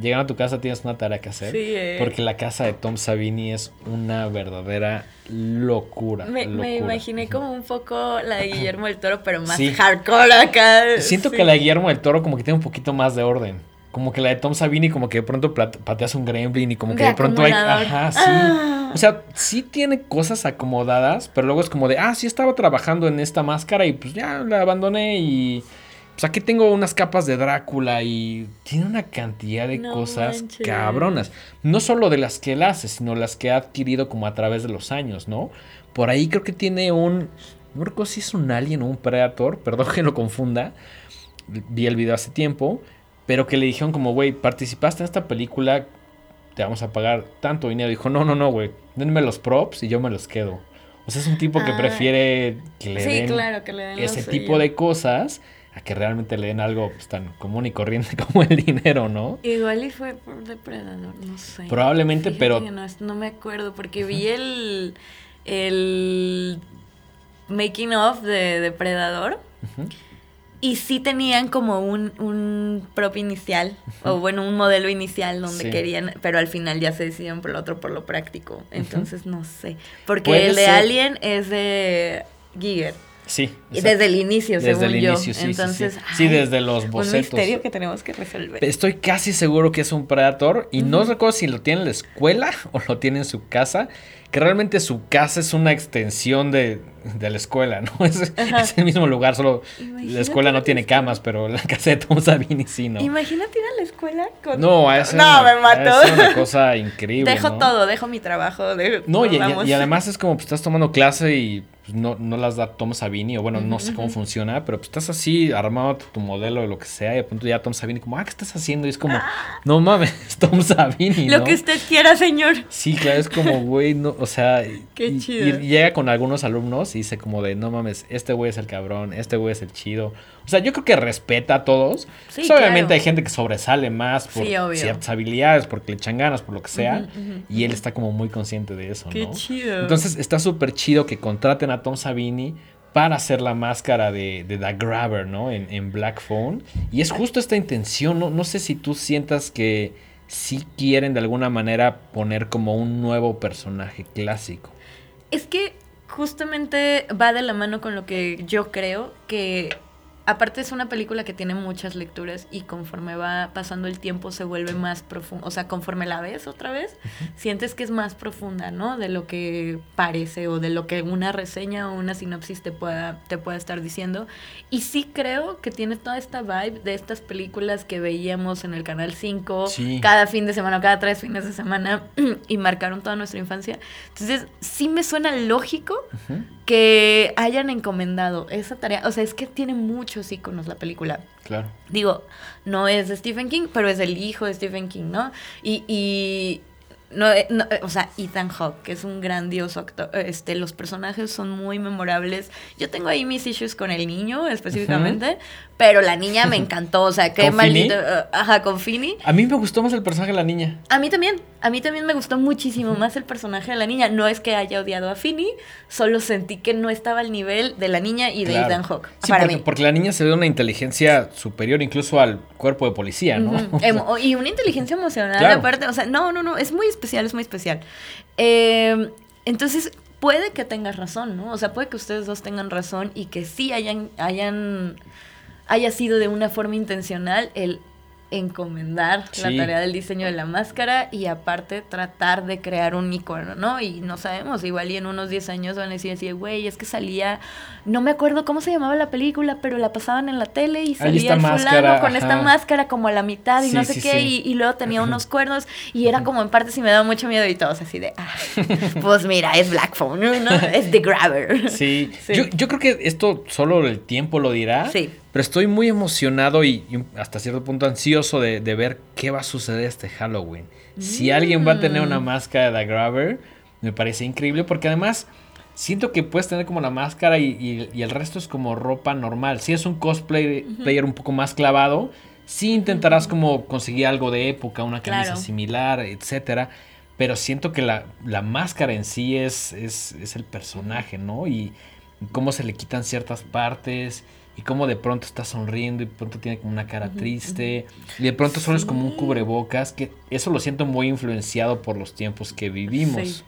llegando a tu casa tienes una tarea que hacer.
Sí, eh.
Porque la casa de Tom Savini es una verdadera locura.
Me, imaginé como un poco la de Guillermo del Toro, pero más
Sí.
hardcore acá.
Siento
Sí.
que la de Guillermo del Toro como que tiene un poquito más de orden. Como que la de Tom Savini como que de pronto pateas un gremlin y como que
De
de pronto hay... Ajá, sí.
Ah.
O sea, sí tiene cosas acomodadas, pero luego es como de, ah, sí estaba trabajando en esta máscara y pues ya la abandoné y... Pues aquí tengo unas capas de Drácula y tiene una cantidad de
No
cosas
manches.
cabronas. No solo de las que él hace, sino las que ha adquirido como a través de los años, ¿no? Por ahí creo que tiene un... No recuerdo si es un alien o un predator, perdón que lo confunda. Vi el video hace tiempo, pero que le dijeron como, güey, participaste en esta película, te vamos a pagar tanto dinero. Dijo, no, no, no, güey, denme los props y yo me los quedo. O sea, es un tipo que
Ah.
prefiere que le
Sí,
den
claro, que le den
ese tipo de cosas a que realmente le den algo pues, tan común y corriente como el dinero, ¿no?
Igual y fue por Depredador, no sé.
Probablemente,
Fíjate
pero-
No, me acuerdo, porque vi el, el making of de Depredador y sí tenían como un, un prop inicial, o bueno, un modelo inicial donde
Sí.
querían, pero al final ya se decidieron por lo otro, por lo práctico. Entonces no sé. Porque el de
ser.
Alien es de Giger.
Sí. Exacto.
desde el inicio,
Desde
según
el
yo.
inicio, sí, sí, sí.
Entonces,
Sí, desde los
Un
bocetos.
misterio que tenemos que resolver.
Estoy casi seguro que es un Predator y no recuerdo si lo tiene en la escuela o lo tiene en su casa, que realmente su casa es una extensión de, de la escuela, ¿no? Es, es el mismo lugar, solo la escuela no tiene camas, pero la casa de Tom Savini sí, ¿no?
Imagínate ir a la escuela con...
No, a ser
No,
una-
me mató.
ser una cosa increíble.
Dejo
¿no?
todo, dejo mi trabajo. dejo-
No, y, y- además es como pues, estás tomando clase y pues, no, no las da Tom Savini, o bueno, no sé cómo funciona, pero pues estás así armado tu modelo o lo que sea, y de pronto ya Tom Savini como, ah, ¿qué estás haciendo? Y es como, no mames, Tom Savini,
Lo que usted quiera, señor.
Sí, claro, es como, güey, no, o sea,
Qué
y,
chido.
y llega con algunos alumnos y dice como de, no mames, este güey es el cabrón, este güey es el chido. O sea, yo creo que respeta a todos.
Sí,
Pues, obviamente
claro.
hay gente que sobresale más por
Sí,
ciertas habilidades, porque le echan ganas, por lo que sea, y él está como muy consciente de eso,
Qué
¿no?
chido.
Entonces está súper chido que contraten a Tom Savini para hacer la máscara de, de The Grabber, ¿no? En, en Black Phone. Y es justo esta intención, ¿no? No sé si tú sientas que sí quieren de alguna manera poner como un nuevo personaje clásico.
Es que justamente va de la mano con lo que yo creo que aparte es una película que tiene muchas lecturas y conforme va pasando el tiempo se vuelve más profunda, o sea, conforme la ves otra vez, sientes que es más profunda, ¿no? De lo que parece o de lo que una reseña o una sinopsis te pueda, te pueda estar diciendo. Y sí creo que tiene toda esta vibe de estas películas que veíamos en el Canal 5
Sí.
cada fin de semana, cada tres fines de semana y marcaron toda nuestra infancia. Entonces, sí me suena lógico
Ujú,
que hayan encomendado esa tarea. O sea, es que tiene muchos iconos la película.
Claro.
Digo, no es de Stephen King, pero es el hijo de Stephen King, ¿no? Y, y no, eh, no, eh, o sea, Ethan Hawke, que es un grandioso actor. Este, los personajes son muy memorables. Yo tengo ahí mis issues con el niño específicamente, pero la niña me encantó. O sea, qué
¿Con
maldito. Eh, ajá, con Finny.
A mí me gustó más el personaje de la niña.
A mí también, a mí también me gustó muchísimo más el personaje de la niña. No es que haya odiado a Finny, solo sentí que no estaba al nivel de la niña y de
Claro.
Ethan Hawke.
Sí,
para
porque,
mí.
porque la niña se ve una inteligencia superior incluso al cuerpo de policía, ¿no?
Ujú.
O sea,
Emo- y una inteligencia emocional
Claro.
aparte. O sea, no, no, no, es muy especial, es muy especial. Eh, entonces, puede que tengas razón, ¿no? O sea, puede que ustedes dos tengan razón y que sí hayan, hayan, haya sido de una forma intencional el encomendar
Sí.
la tarea del diseño de la máscara y aparte tratar de crear un icono, ¿no? Y no sabemos, igual y en unos 10 años van a decir así, güey, es que salía, no me acuerdo cómo se llamaba la película, pero la pasaban en la tele y salía el fulano
máscara,
con esta máscara como a la mitad y
Sí,
no sé
sí,
qué, y, y luego tenía unos cuernos y era como en parte sí me daba mucho miedo y todos así de, ah, pues mira, es Black Phone, ¿no? Es The Grabber.
Sí,
Sí.
Yo, yo creo que esto solo el tiempo lo dirá.
Sí.
Pero estoy muy emocionado y, y hasta cierto punto ansioso de, de ver qué va a suceder este Halloween. Si alguien va a tener una
Mm.
máscara de The Grabber, me parece increíble porque además siento que puedes tener como la máscara y, y- y el resto es como ropa normal. Si es un cosplay player un poco más clavado, sí intentarás como conseguir algo de época, una camisa
Claro.
similar, etcétera. Pero siento que la, la máscara en sí es, es, es el personaje, ¿no? Y cómo se le quitan ciertas partes y cómo de pronto está sonriendo y de pronto tiene como una cara triste y de pronto solo es como un
Sí.
cubrebocas, que eso lo siento muy influenciado por los tiempos que vivimos.
Sí.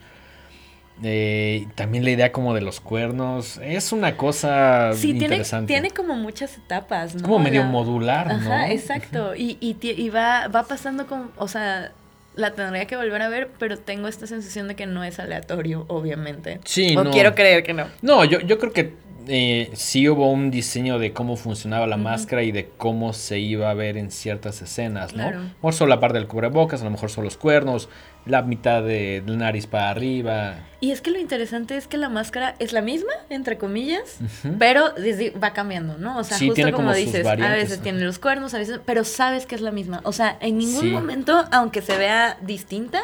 Eh, también la idea como de los cuernos, es una cosa
Sí, tiene,
interesante.
tiene como muchas etapas, ¿no?
como medio
La-
modular, ¿no?
Ajá, exacto. Y, y, ti- y va, va pasando con, o sea, la tendría que volver a ver, pero tengo esta sensación de que no es aleatorio, obviamente.
Sí,
o
no.
quiero creer que no.
No, yo, yo creo que eh, sí hubo un diseño de cómo funcionaba la máscara y de cómo se iba a ver en ciertas escenas, ¿no? A lo mejor solo la parte del cubrebocas, a lo mejor solo los cuernos, la mitad de la nariz para arriba.
Y es que lo interesante es que la máscara es la misma, entre comillas,
Ujú.
pero desde- va cambiando, ¿no? O sea,
Sí,
justo
tiene
como,
como
dices, a veces
¿no?
tiene los cuernos, a veces, pero sabes que es la misma. O sea, en ningún
Sí.
momento, aunque se vea distinta,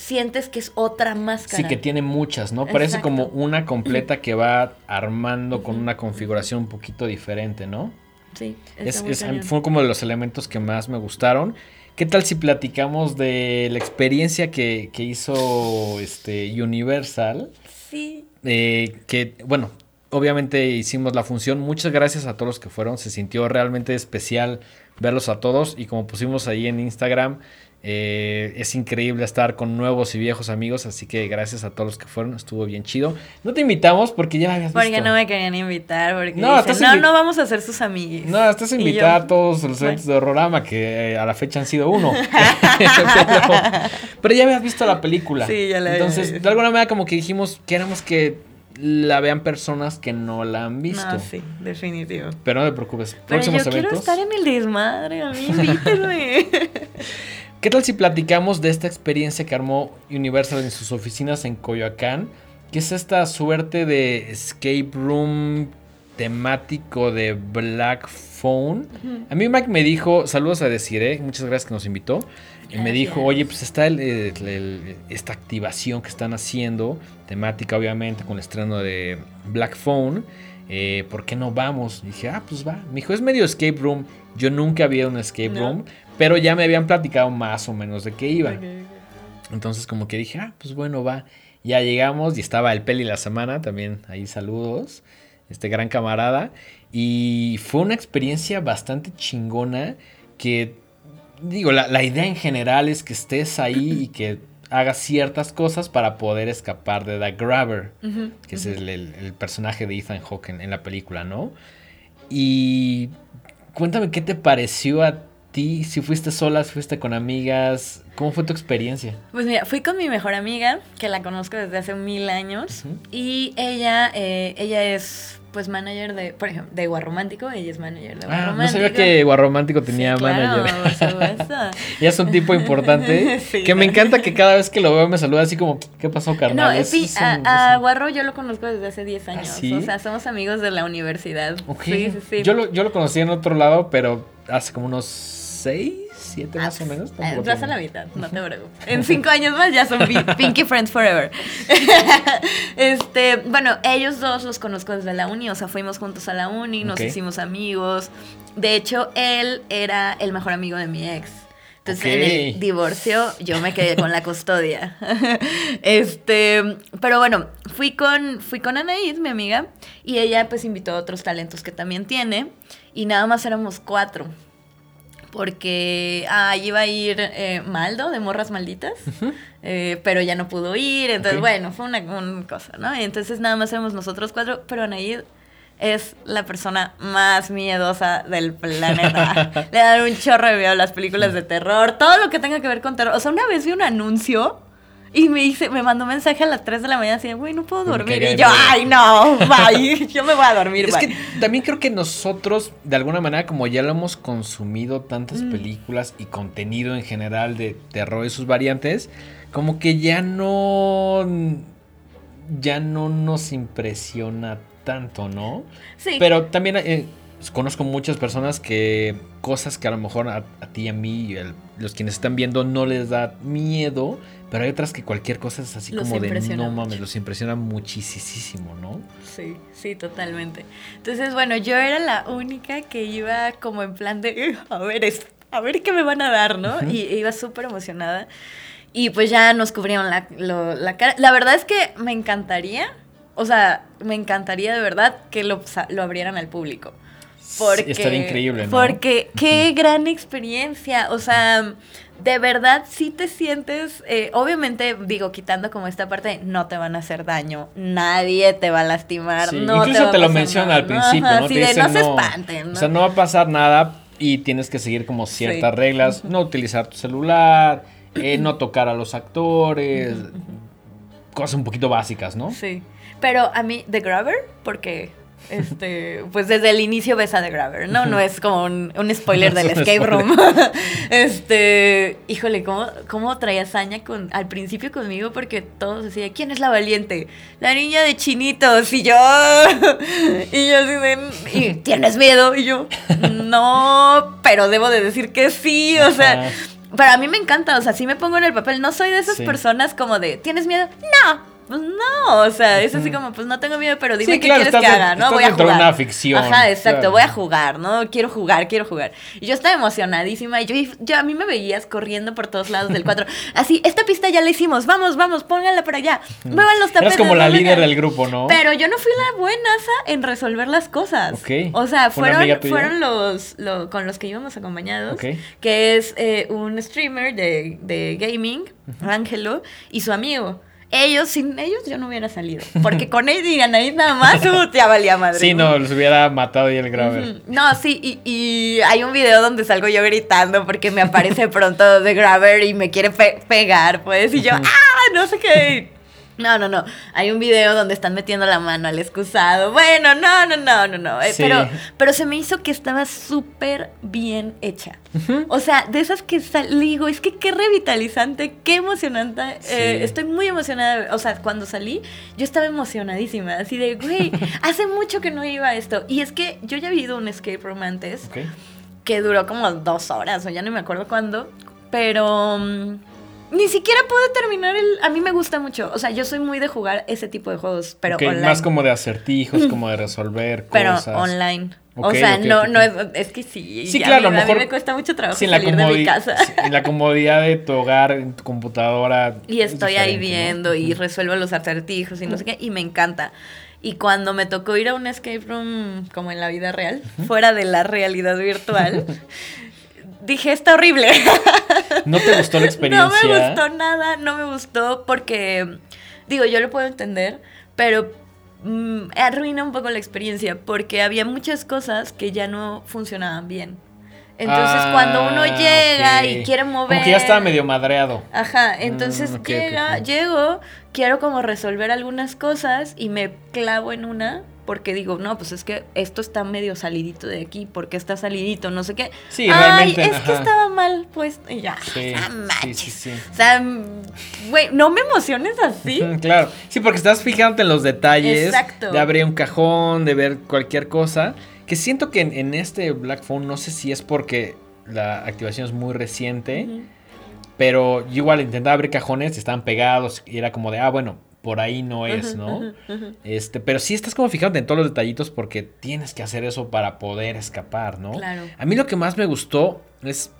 sientes que es otra máscara.
Sí, que tiene muchas, ¿no? Parece como una completa que va armando con una configuración un poquito diferente, ¿no?
Sí,
Es, fue como de los elementos que más me gustaron. ¿Qué tal si platicamos de la experiencia que, que hizo este Universal?
Sí.
Eh, que, bueno, obviamente hicimos la función. Muchas gracias a todos los que fueron. Se sintió realmente especial verlos a todos. Y como pusimos ahí en Instagram, eh, es increíble estar con nuevos y viejos amigos. Así que gracias a todos los que fueron. Estuvo bien chido. No te invitamos porque ya habías
Porque
visto.
no me querían invitar, porque
No,
dicen,
estás
no, no vamos a ser sus amiguis.
No, estás
Y yo,
invitada a todos los eventos de Horrorama, que eh, a la fecha han sido uno. pero, pero ya habías visto la película.
Sí, ya la había
Entonces,
visto.
de alguna manera, como que dijimos, queremos que la vean personas que no la han visto.
No, sí, definitivo.
Pero no te preocupes.
Pero
Próximos
yo quiero
eventos.
estar en el desmadre, a mí invítenme.
¿Qué tal si platicamos de esta experiencia que armó Universal en sus oficinas en Coyoacán? Que es esta suerte de escape room temático de Black Phone. A mí Mike me dijo, saludos a Desiree, muchas gracias que nos invitó. Y me dijo, oye, pues está el- el- el- esta activación que están haciendo, temática obviamente con el estreno de Black Phone. eh, ¿Por qué no vamos? Y dije, ah, pues va. Me dijo, es medio escape room. Yo nunca había un escape
No.
room, pero ya me habían platicado más o menos de qué iba. Entonces como que dije, ah, pues bueno, va. Ya llegamos y estaba el Peli la semana, también ahí saludos, este gran camarada. Y fue una experiencia bastante chingona que, digo, la, la idea en general es que estés ahí y que hagas ciertas cosas para poder escapar de The Grabber, que es el, el- el personaje de Ethan Hawke en, en la película, ¿no? Y cuéntame qué te pareció a ti, si fuiste sola, si fuiste con amigas, ¿cómo fue tu experiencia?
Pues mira, fui con mi mejor amiga, que la conozco desde hace mil años, y ella, eh, ella es pues manager de, por ejemplo, de Guarromántico, ella es manager de
Ah, no
Guarromántico.
sabía que Guarromántico tenía
Sí, claro,
manager. ya es un tipo importante.
Sí,
que me
¿no?
encanta que cada vez que lo veo me saluda así como, ¿qué pasó,
No,
carnal?
eh,
Es-
sí,
es
a,
un-
a
es un-
Guarro yo lo conozco desde hace 10 años.
sí?
O sea, somos amigos de la universidad.
Ok.
Sí, sí, sí.
Yo, lo, yo lo conocí en otro lado, pero hace como unos 6, 7
Ah,
más o menos. tampoco
Vas a la mitad, no te preocupes. En cinco años más ya son pi- Pinky Friends Forever. este, bueno, ellos dos los conozco desde la uni, o sea, fuimos juntos a la uni, nos hicimos amigos. De hecho, él era el mejor amigo de mi ex. Entonces,
Ok.
en el divorcio, yo me quedé con la custodia. este, pero bueno, fui con, fui con Anaís, mi amiga, y ella pues invitó a otros talentos que también tiene, y nada más éramos cuatro porque ah, iba a ir eh, Maldo de Morras Malditas, eh, pero ya no pudo ir, entonces bueno, fue una, una cosa, ¿no? Entonces nada más éramos nosotros cuatro, pero Anaid es la persona más miedosa del planeta. Le dan un chorro de miedo a las películas de terror, todo lo que tenga que ver con terror. O sea, una vez vi un anuncio y me dice, me mandó un mensaje a las 3 de la mañana así, güey, no puedo dormir. Y yo, ay, no, bye, yo me voy a dormir,
Es
bye".
que también creo que nosotros, de alguna manera, como ya lo hemos consumido tantas
Mm.
películas y contenido en general de terror y sus variantes, como que ya no. ya no nos impresiona tanto, ¿no?
Sí.
Pero también eh, conozco muchas personas que cosas que a lo mejor a, a ti y a mí, y a los quienes están viendo, no les da miedo, pero hay otras que cualquier cosa es así
Los
como de no mames,
mucho.
los impresiona muchísimo, ¿no?
Sí, sí, totalmente. Entonces, bueno, yo era la única que iba como en plan de, a ver, a ver qué me van a dar, ¿no? Y iba súper emocionada. Y pues ya nos cubrieron la, lo- la cara. La verdad es que me encantaría O sea, me encantaría de verdad que lo, lo abrieran al público. Porque,
Estaría increíble, ¿no?
Porque qué gran experiencia. O sea, de verdad sí te sientes, eh, obviamente, digo, quitando como esta parte, de no te van a hacer daño, nadie te va a lastimar,
Sí,
no
Incluso
va
te lo
nada,
al principio,
Ajá,
¿no?
sí,
Te
de
dicen,
no se espanten, ¿no?
O sea, no va a pasar nada y tienes que seguir como ciertas
Sí.
reglas. No utilizar tu celular, eh, no tocar a los actores. Cosas un poquito básicas, ¿no?
Sí. Pero a mí, The Grabber, porque este, pues desde el inicio ves a The Grabber, ¿no? No es como un, un spoiler del escape
spoiler.
room. este, híjole, ¿cómo, cómo traía saña con, al principio conmigo? Porque todos decían, ¿quién es la valiente? La niña de chinitos. Y yo, y yo así de, "¿Y ¿tienes miedo? Y yo, no, pero debo de decir que sí, o sea.
Ajá.
Pero a mí me encanta, o sea, si me pongo en el papel, no soy de esas
Sí.
personas como de, ¿tienes miedo? No, pues no, o sea, es así como, pues no tengo miedo, pero dime
Sí,
qué
claro,
quieres
estás
que haga, ¿no? Voy a jugar.
una ficción,
Ajá, exacto,
claro.
voy a jugar, ¿no? Quiero jugar, quiero jugar. Y yo estaba emocionadísima y yo, yo a mí me veías corriendo por todos lados del cuadro. Así, esta pista ya la hicimos, vamos, vamos, pónganla por allá. Muevan los tapetes.
Eres como la líder del grupo, ¿no?
pero yo no fui la buenaza en resolver las cosas.
Ok.
O sea,
¿Una
fueron, fueron los, lo- con los que íbamos acompañados, que es eh, un streamer de, de gaming, Ángelo, y su amigo. Ellos, sin ellos yo no hubiera salido. Porque con él y Anaís nada más, uh, ya valía madre.
Sí, no, los hubiera matado y el grave.
Ujú. No, sí, y, y hay un video donde salgo yo gritando porque me aparece pronto The Grabber y me quiere pe- pegar, pues, y yo, ¡ah! No sé qué. No, no, no. Hay un video donde están metiendo la mano al excusado. Bueno, no, no, no, no, no. Eh,
Sí.
Pero, pero se me hizo que estaba súper bien hecha. O sea, de esas que sal- digo, es que qué revitalizante, qué emocionante. Eh, estoy muy emocionada. O sea, cuando salí, yo estaba emocionadísima. Así de, güey, hace mucho que no iba a esto. Y es que yo ya había ido un escape room antes que duró como dos horas, o ya no me acuerdo cuándo, pero mm, ni siquiera pude terminar el... A mí me gusta mucho, o sea, yo soy muy de jugar ese tipo de juegos, pero online.
Más como de acertijos, como de resolver
pero
cosas.
online. o sea, no, no es, es que sí.
Sí, claro,
a mí,
a lo mejor-
mí me cuesta mucho trabajo
Sí, en la,
salir de mi casa.
en la comodidad de tu hogar, en tu computadora.
Y
es
estoy ahí viendo y resuelvo los acertijos y no sé qué, y me encanta. Y cuando me tocó ir a un escape room como en la vida real, fuera de la realidad virtual, dije, está horrible.
¿No te gustó la experiencia?
No me gustó nada, no me gustó porque, digo, yo lo puedo entender, pero mm, arruina un poco la experiencia porque había muchas cosas que ya no funcionaban bien. Entonces,
Ah,
cuando uno llega y quiere mover...
Como que ya estaba medio madreado.
Ajá, entonces
Mm, ok, ok,
llega, llego, quiero como resolver algunas cosas y me clavo en una porque digo, no, pues es que esto está medio salidito de aquí, porque está salidito, no sé qué.
Sí,
Ay,
realmente,
es que estaba mal puesto y ya.
Sí,
no
sí, sí, sí.
O sea, güey, no me emociones así.
Claro, sí, porque estás fijándote en los detalles
Exacto.
de abrir un cajón, de ver cualquier cosa. Que siento que en, en este Black Phone, no sé si es porque la activación es muy reciente, pero yo igual intentaba abrir cajones, estaban pegados y era como de, ah, bueno, por ahí no es, ¿no? Este, pero sí estás como fijándote en todos los detallitos porque tienes que hacer eso para poder escapar, ¿no?
Claro.
A mí lo que más me gustó es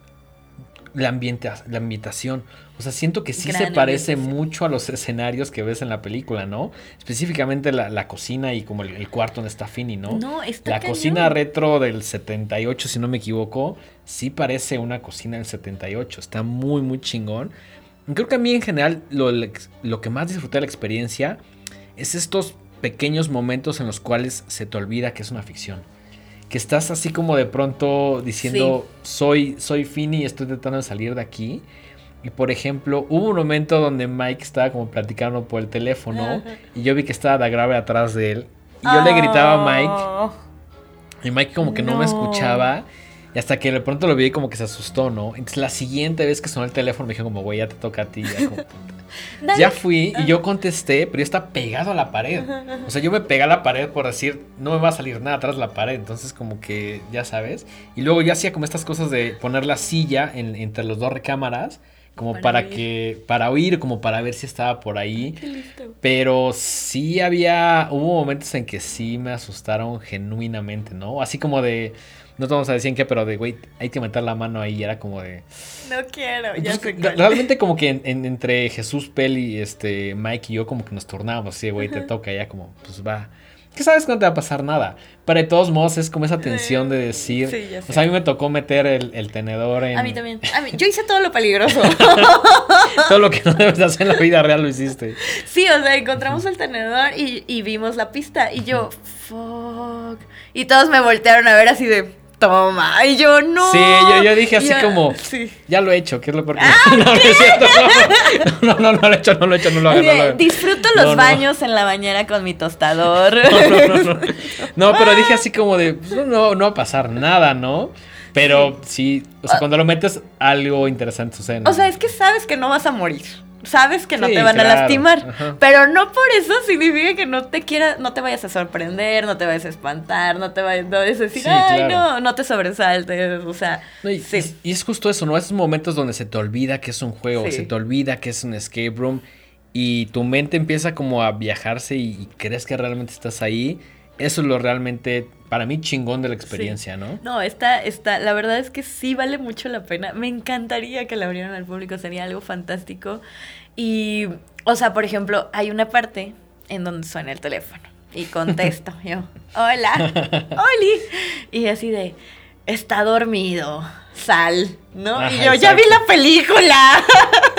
la, ambienta- la ambientación. O sea, siento que sí
Gran
se parece mucho a los escenarios que ves en la película, ¿no? Específicamente la, la cocina y como el, el cuarto donde está Finny, ¿no?
No, está
La
cañón.
cocina retro del 78, si no me equivoco, sí parece una cocina del 78. Está muy, muy chingón. Creo que a mí en general lo, lo que más disfruté de la experiencia es estos pequeños momentos en los cuales se te olvida que es una ficción. Que estás así como de pronto diciendo, soy, soy Finny y estoy tratando de salir de aquí. Y por ejemplo, hubo un momento donde Mike estaba como platicando por el teléfono
Ajá.
y yo vi que estaba la grave atrás de él. Y yo le gritaba a Mike
Oh.
y Mike como que no, me
No.
escuchaba. Y hasta que de pronto lo vi como que se asustó, ¿no? Entonces la siguiente vez que sonó el teléfono me dijo como, güey, ya te toca a ti. Ya, como,
Nadie-
ya fui y yo contesté, pero yo estaba pegado a la pared. O sea, yo me pegué a la pared por decir, no me va a salir nada atrás de la pared. Entonces como que, ya sabes. Y luego yo hacía como estas cosas de poner la silla en- entre los dos recámaras. como
Para
que, para oír, como para ver si estaba por ahí.
Qué listo.
Pero sí había, hubo momentos en que sí me asustaron genuinamente, ¿no? Así como de, no te vamos a decir en qué, pero de, güey, hay que meter la mano ahí, y era como de...
No quiero, ya sé
realmente como que en- en- entre Jesús, Peli, este, Mike y yo como que nos turnábamos, sí, güey, te toca ya como, pues va. ¿Qué sabes que no te va a pasar nada? Pero de todos modos es como esa tensión de decir...
Sí, ya sé.
O sea, a mí me tocó meter el, el tenedor en...
A mí también. A mí, yo hice todo lo peligroso.
Todo lo que no debes de hacer en la vida real lo hiciste.
Sí, o sea, encontramos el tenedor y, y vimos la pista. Y yo, fuck. Y todos me voltearon a ver así de, toma. Y yo, no.
Sí, yo, yo dije así como...
Sí.
Ya lo he hecho, ¿qué es lo peor que-
Ah,
no, cierto, no, no, no, no lo he hecho, no lo he hecho, no lo hagas, no lo.
Disfruto
No,
los baños en la bañera con mi tostador.
No, no, no, no. No, pero dije así como de, pues, no, no va a pasar nada, ¿no? Pero sí, o sea, cuando lo metes, algo interesante sucede.
O sea, es que sabes que no vas a morir. Sabes que no
Sí,
te van a lastimar.
Ajá.
Pero no por eso significa que no te quiera, no te vayas a sorprender, no te vayas a espantar, no te vayas, no vayas a decir,
Sí,
ay,
claro.
no, no te sobresaltes. O sea,
No, y,
sí.
y- es justo eso, ¿no? Esos momentos donde se te olvida que es un juego, se te olvida que es un escape room y tu mente empieza como a viajarse y, y crees que realmente estás ahí. Eso es lo realmente, para mí, chingón de la experiencia, ¿no?
No, está, está, la verdad es que sí vale mucho la pena. Me encantaría que la abrieran al público, sería algo fantástico. Y, o sea, por ejemplo, hay una parte en donde suena el teléfono y contesto yo, hola, Oli. Y así de, está dormido, sal, ¿no?
Ajá,
y yo, ya vi la película.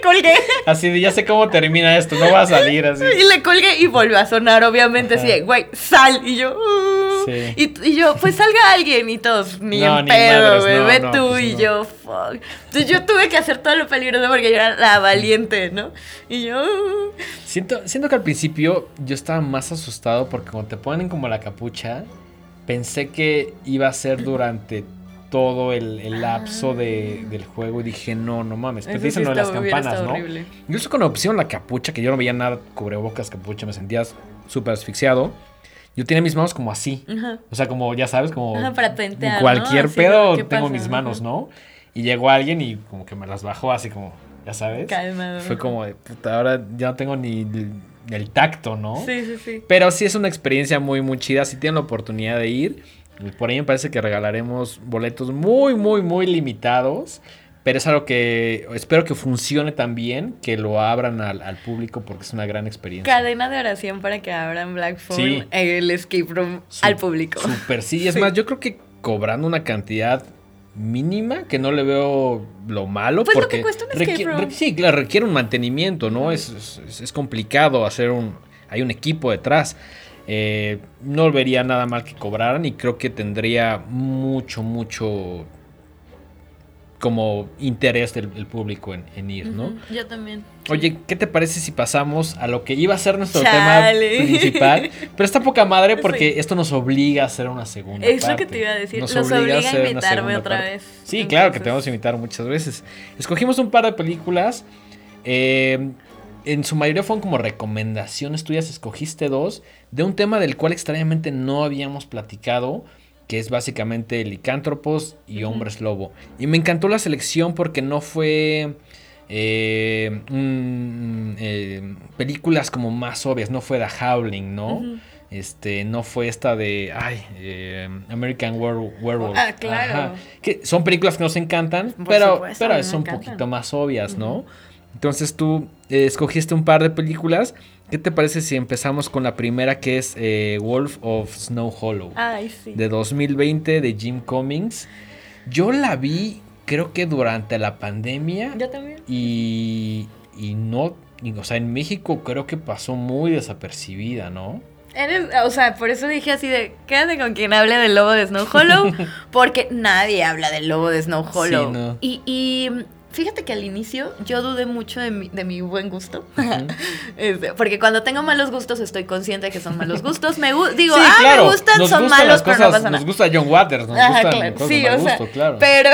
le colgué.
Así de, ya sé cómo termina esto, no va a salir así.
Y le colgué y volvió a sonar, obviamente, así de,
Ajá.
güey, sal. Y yo, "Uh".
Sí.
y, y yo, pues salga alguien y todos, ni
No,
en
ni
pedo, güey,
no,
ve
no,
tú.
pues
y yo, fuck. Entonces yo tuve que hacer todo lo peligroso porque yo era la valiente, ¿no? Y yo, "Uh".
Siento, siento que al principio yo estaba más asustado porque cuando te ponen como la capucha, pensé que iba a ser durante todo el, el lapso de- del juego y dije, no, no mames. Pero
Eso
dicen lo de las campanas, ¿no?
horrible.
Incluso cuando pusieron la capucha, que yo no veía nada, cubrebocas, capucha, me sentía súper asfixiado. Yo tenía mis manos como así.
Ajá.
O sea, como ya sabes, como
Ajá, para tentear, ¿no?
cualquier
Así,
pedo
¿qué
tengo
pasa?
mis manos,
Ajá.
¿no? Y llegó alguien y como que me las bajó así como, ya sabes. Fue como de puta, ahora ya no tengo ni el, el tacto, ¿no?
Sí, sí, sí.
Pero sí es una experiencia muy, muy chida. Si tienen la oportunidad de ir, por ahí me parece que regalaremos boletos muy, muy, muy limitados. Pero es algo que espero que funcione también, que lo abran al, al público porque es una gran experiencia.
Cadena de oración para que abran Black Phone
Sí.
el escape room al público.
Súper sí. Es
Sí.
más, yo creo que cobrando una cantidad mínima, que no le veo lo malo.
Pues lo
porque
que cuesta un escape room.
re- Sí, claro, requiere un mantenimiento, ¿no? Es, es- es complicado hacer un... Hay un equipo detrás. Eh, no vería nada mal que cobraran y creo que tendría mucho, mucho como interés del, del público en, en ir, ¿no?
Yo también.
Oye, ¿qué te parece si pasamos a lo que iba a ser nuestro
Chale.
tema principal? Pero está poca madre porque
Sí.
esto nos obliga a hacer una segunda
Es lo
parte.
que te iba a decir.
Nos obliga
obliga a invitarme otra
parte.
vez.
Sí, claro que te vamos a invitar muchas veces. Escogimos un par de películas. eh, en su mayoría fueron como recomendaciones tuyas. Escogiste dos de un tema del cual extrañamente no habíamos platicado. Que es básicamente licántropos y hombres lobo. Y me encantó la selección porque no fue. eh, eh, películas como más obvias. No fue The Howling, ¿no? Este, no fue esta de. Ay, eh, American Were- Werewolf.
Ah, claro.
Que son películas que nos encantan,
Por
pero,
supuesto,
pero son un poquito más obvias, ¿no? Entonces tú eh, escogiste un par de películas. ¿Qué te parece si empezamos con la primera que es eh, Wolf of Snow Hollow?
Ay, sí.
De 2020 de Jim Cummings. Yo la vi, creo que durante la pandemia.
Yo también.
Y, y no, y, o sea, en México creo que pasó muy desapercibida, ¿no?
Eres, o sea, por eso dije así de, quédate con quien hable del lobo de Snow Hollow, porque nadie habla del lobo de Snow Hollow.
Sí, no.
y, y fíjate que al inicio yo dudé mucho de mi, de mi buen gusto. Este, porque cuando tengo malos gustos estoy consciente de que son malos gustos. Me digo,
Sí,
ah,
claro,
me gustan,
nos
son
gustan
malos,
las
pero no
cosas-
pasa nada.
Nos gusta John Waters, nos
Ajá,
gustan
claro.
cosas
Sí,
mal
o sea,
claro.
Pero,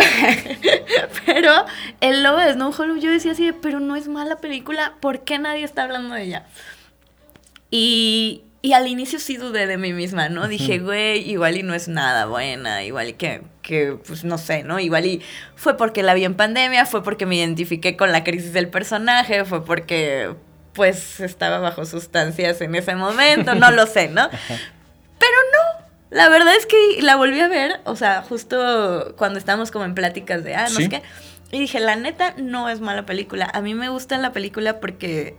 pero el lobo de Snow Hollow yo decía así de, pero no es mala película, ¿por qué nadie está hablando de ella? Y, Y al inicio sí dudé de mí misma, ¿no? Dije, güey, igual y no es nada buena, igual y que, que, pues no sé, ¿no? Igual y fue porque la vi en pandemia, fue porque me identifiqué con la crisis del personaje, fue porque, pues, estaba bajo sustancias en ese momento, no lo sé, ¿no? Pero no, la verdad es que la volví a ver, o sea, justo cuando estábamos como en pláticas de, ah, no
Sí.
sé qué. Y dije, la neta, no es mala película. A mí me gusta la película porque,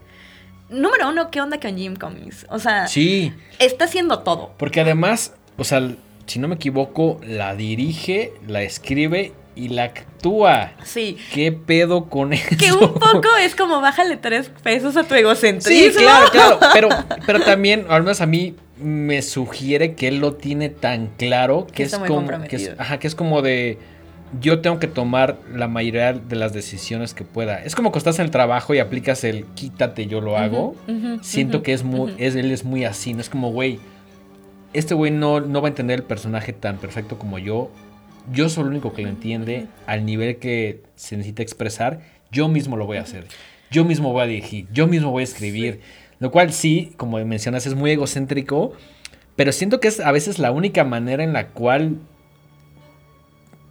número uno, ¿qué onda con Jim Cummings? O sea,
Sí,
está haciendo todo.
porque además, o sea, si no me equivoco, la dirige, la escribe y la actúa.
Sí.
¿Qué pedo con eso?
Que un poco es como bájale tres pesos a tu egocentrismo.
Sí, claro, claro. Pero, pero también, al menos a mí me sugiere que él lo tiene tan claro que,
Que
es como. Que es,
comprometido.
ajá, que es como de. Yo tengo que tomar la mayoría de las decisiones que pueda. Es como que estás en el trabajo y aplicas el quítate, yo lo hago. Siento que es muy, es, él es muy así, no es como, güey, este güey no, no va a entender el personaje tan perfecto como yo. Yo soy el único que lo entiende al nivel que se necesita expresar. Yo mismo lo voy a hacer. Yo mismo voy a dirigir. Yo mismo voy a escribir. Lo cual sí, como mencionas, es muy egocéntrico. Pero siento que es a veces la única manera en la cual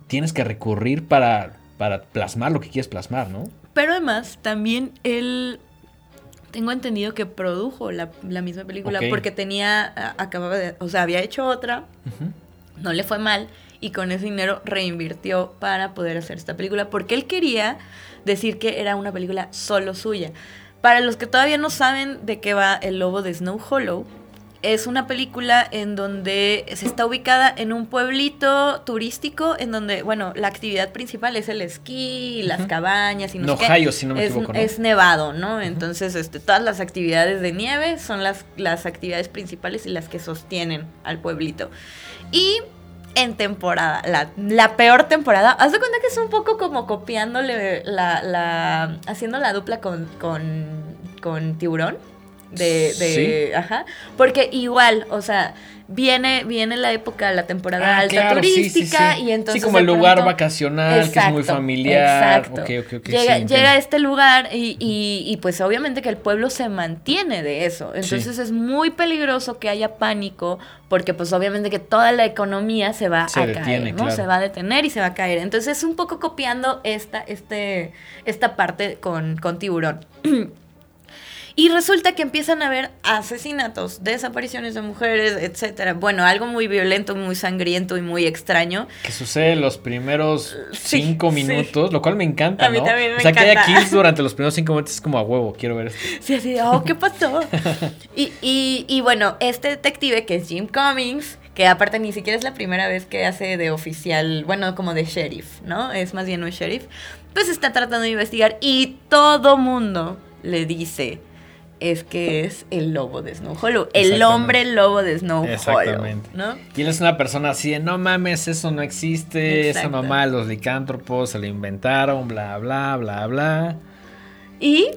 tienes que recurrir para, para plasmar lo que quieres plasmar, ¿no?
Pero además, también él. Tengo entendido que produjo la, la misma película porque tenía. a- Acababa de. O sea, había hecho otra, no le fue mal y con ese dinero reinvirtió para poder hacer esta película porque él quería decir que era una película solo suya. Para los que todavía no saben de qué va El Lobo de Snow Hollow, es una película en donde se está ubicada en un pueblito turístico en donde, bueno, la actividad principal es el esquí, las cabañas y no
En
sé qué.
Si no me
es,
equivoco, ¿no?
es nevado, ¿no? Entonces, este, todas las actividades de nieve son las, las actividades principales y las que sostienen al pueblito. Y en temporada, la, la peor temporada, haz de cuenta que es un poco como copiándole la, la haciendo la dupla con, con, con tiburón. De, de,
Sí.
ajá, porque igual, o sea, viene, viene la época, la temporada
Ah,
alta
claro, sí, sí,
turística
sí.
y entonces
Sí, como el lugar vacacional, que es muy familiar.
exacto. Llega, a este lugar y, y- y, pues obviamente que el pueblo se mantiene de eso. Entonces es muy peligroso que haya pánico porque pues obviamente que toda la economía se va
Se
a
detiene,
caer, ¿no?
claro.
Se va a detener y se va a caer. Entonces es un poco copiando esta, este, esta parte con, con tiburón. Y resulta que empiezan a haber asesinatos, desapariciones de mujeres, etcétera. Bueno, algo muy violento, muy sangriento y muy extraño.
Que sucede en los primeros
Sí,
cinco
sí.
minutos, lo cual me encanta,
A mí
¿no?
también me
o sea, que haya kills durante los primeros cinco minutos es como a huevo, quiero ver esto.
Sí, así de, oh, ¿qué pasó? y, y, y bueno, este detective que es Jim Cummings, que aparte ni siquiera es la primera vez que hace de oficial, bueno, como de sheriff, ¿no? Es más bien un sheriff. Pues está tratando de investigar y todo mundo le dice, es que es el lobo de Snow Hollow, el hombre lobo de Snow Hollow,
Exactamente.
¿no?
Y él es una persona así de, no mames, eso no existe, esa
Exacto.
mamá de los licántropos se lo inventaron, bla, bla, bla, bla.
Y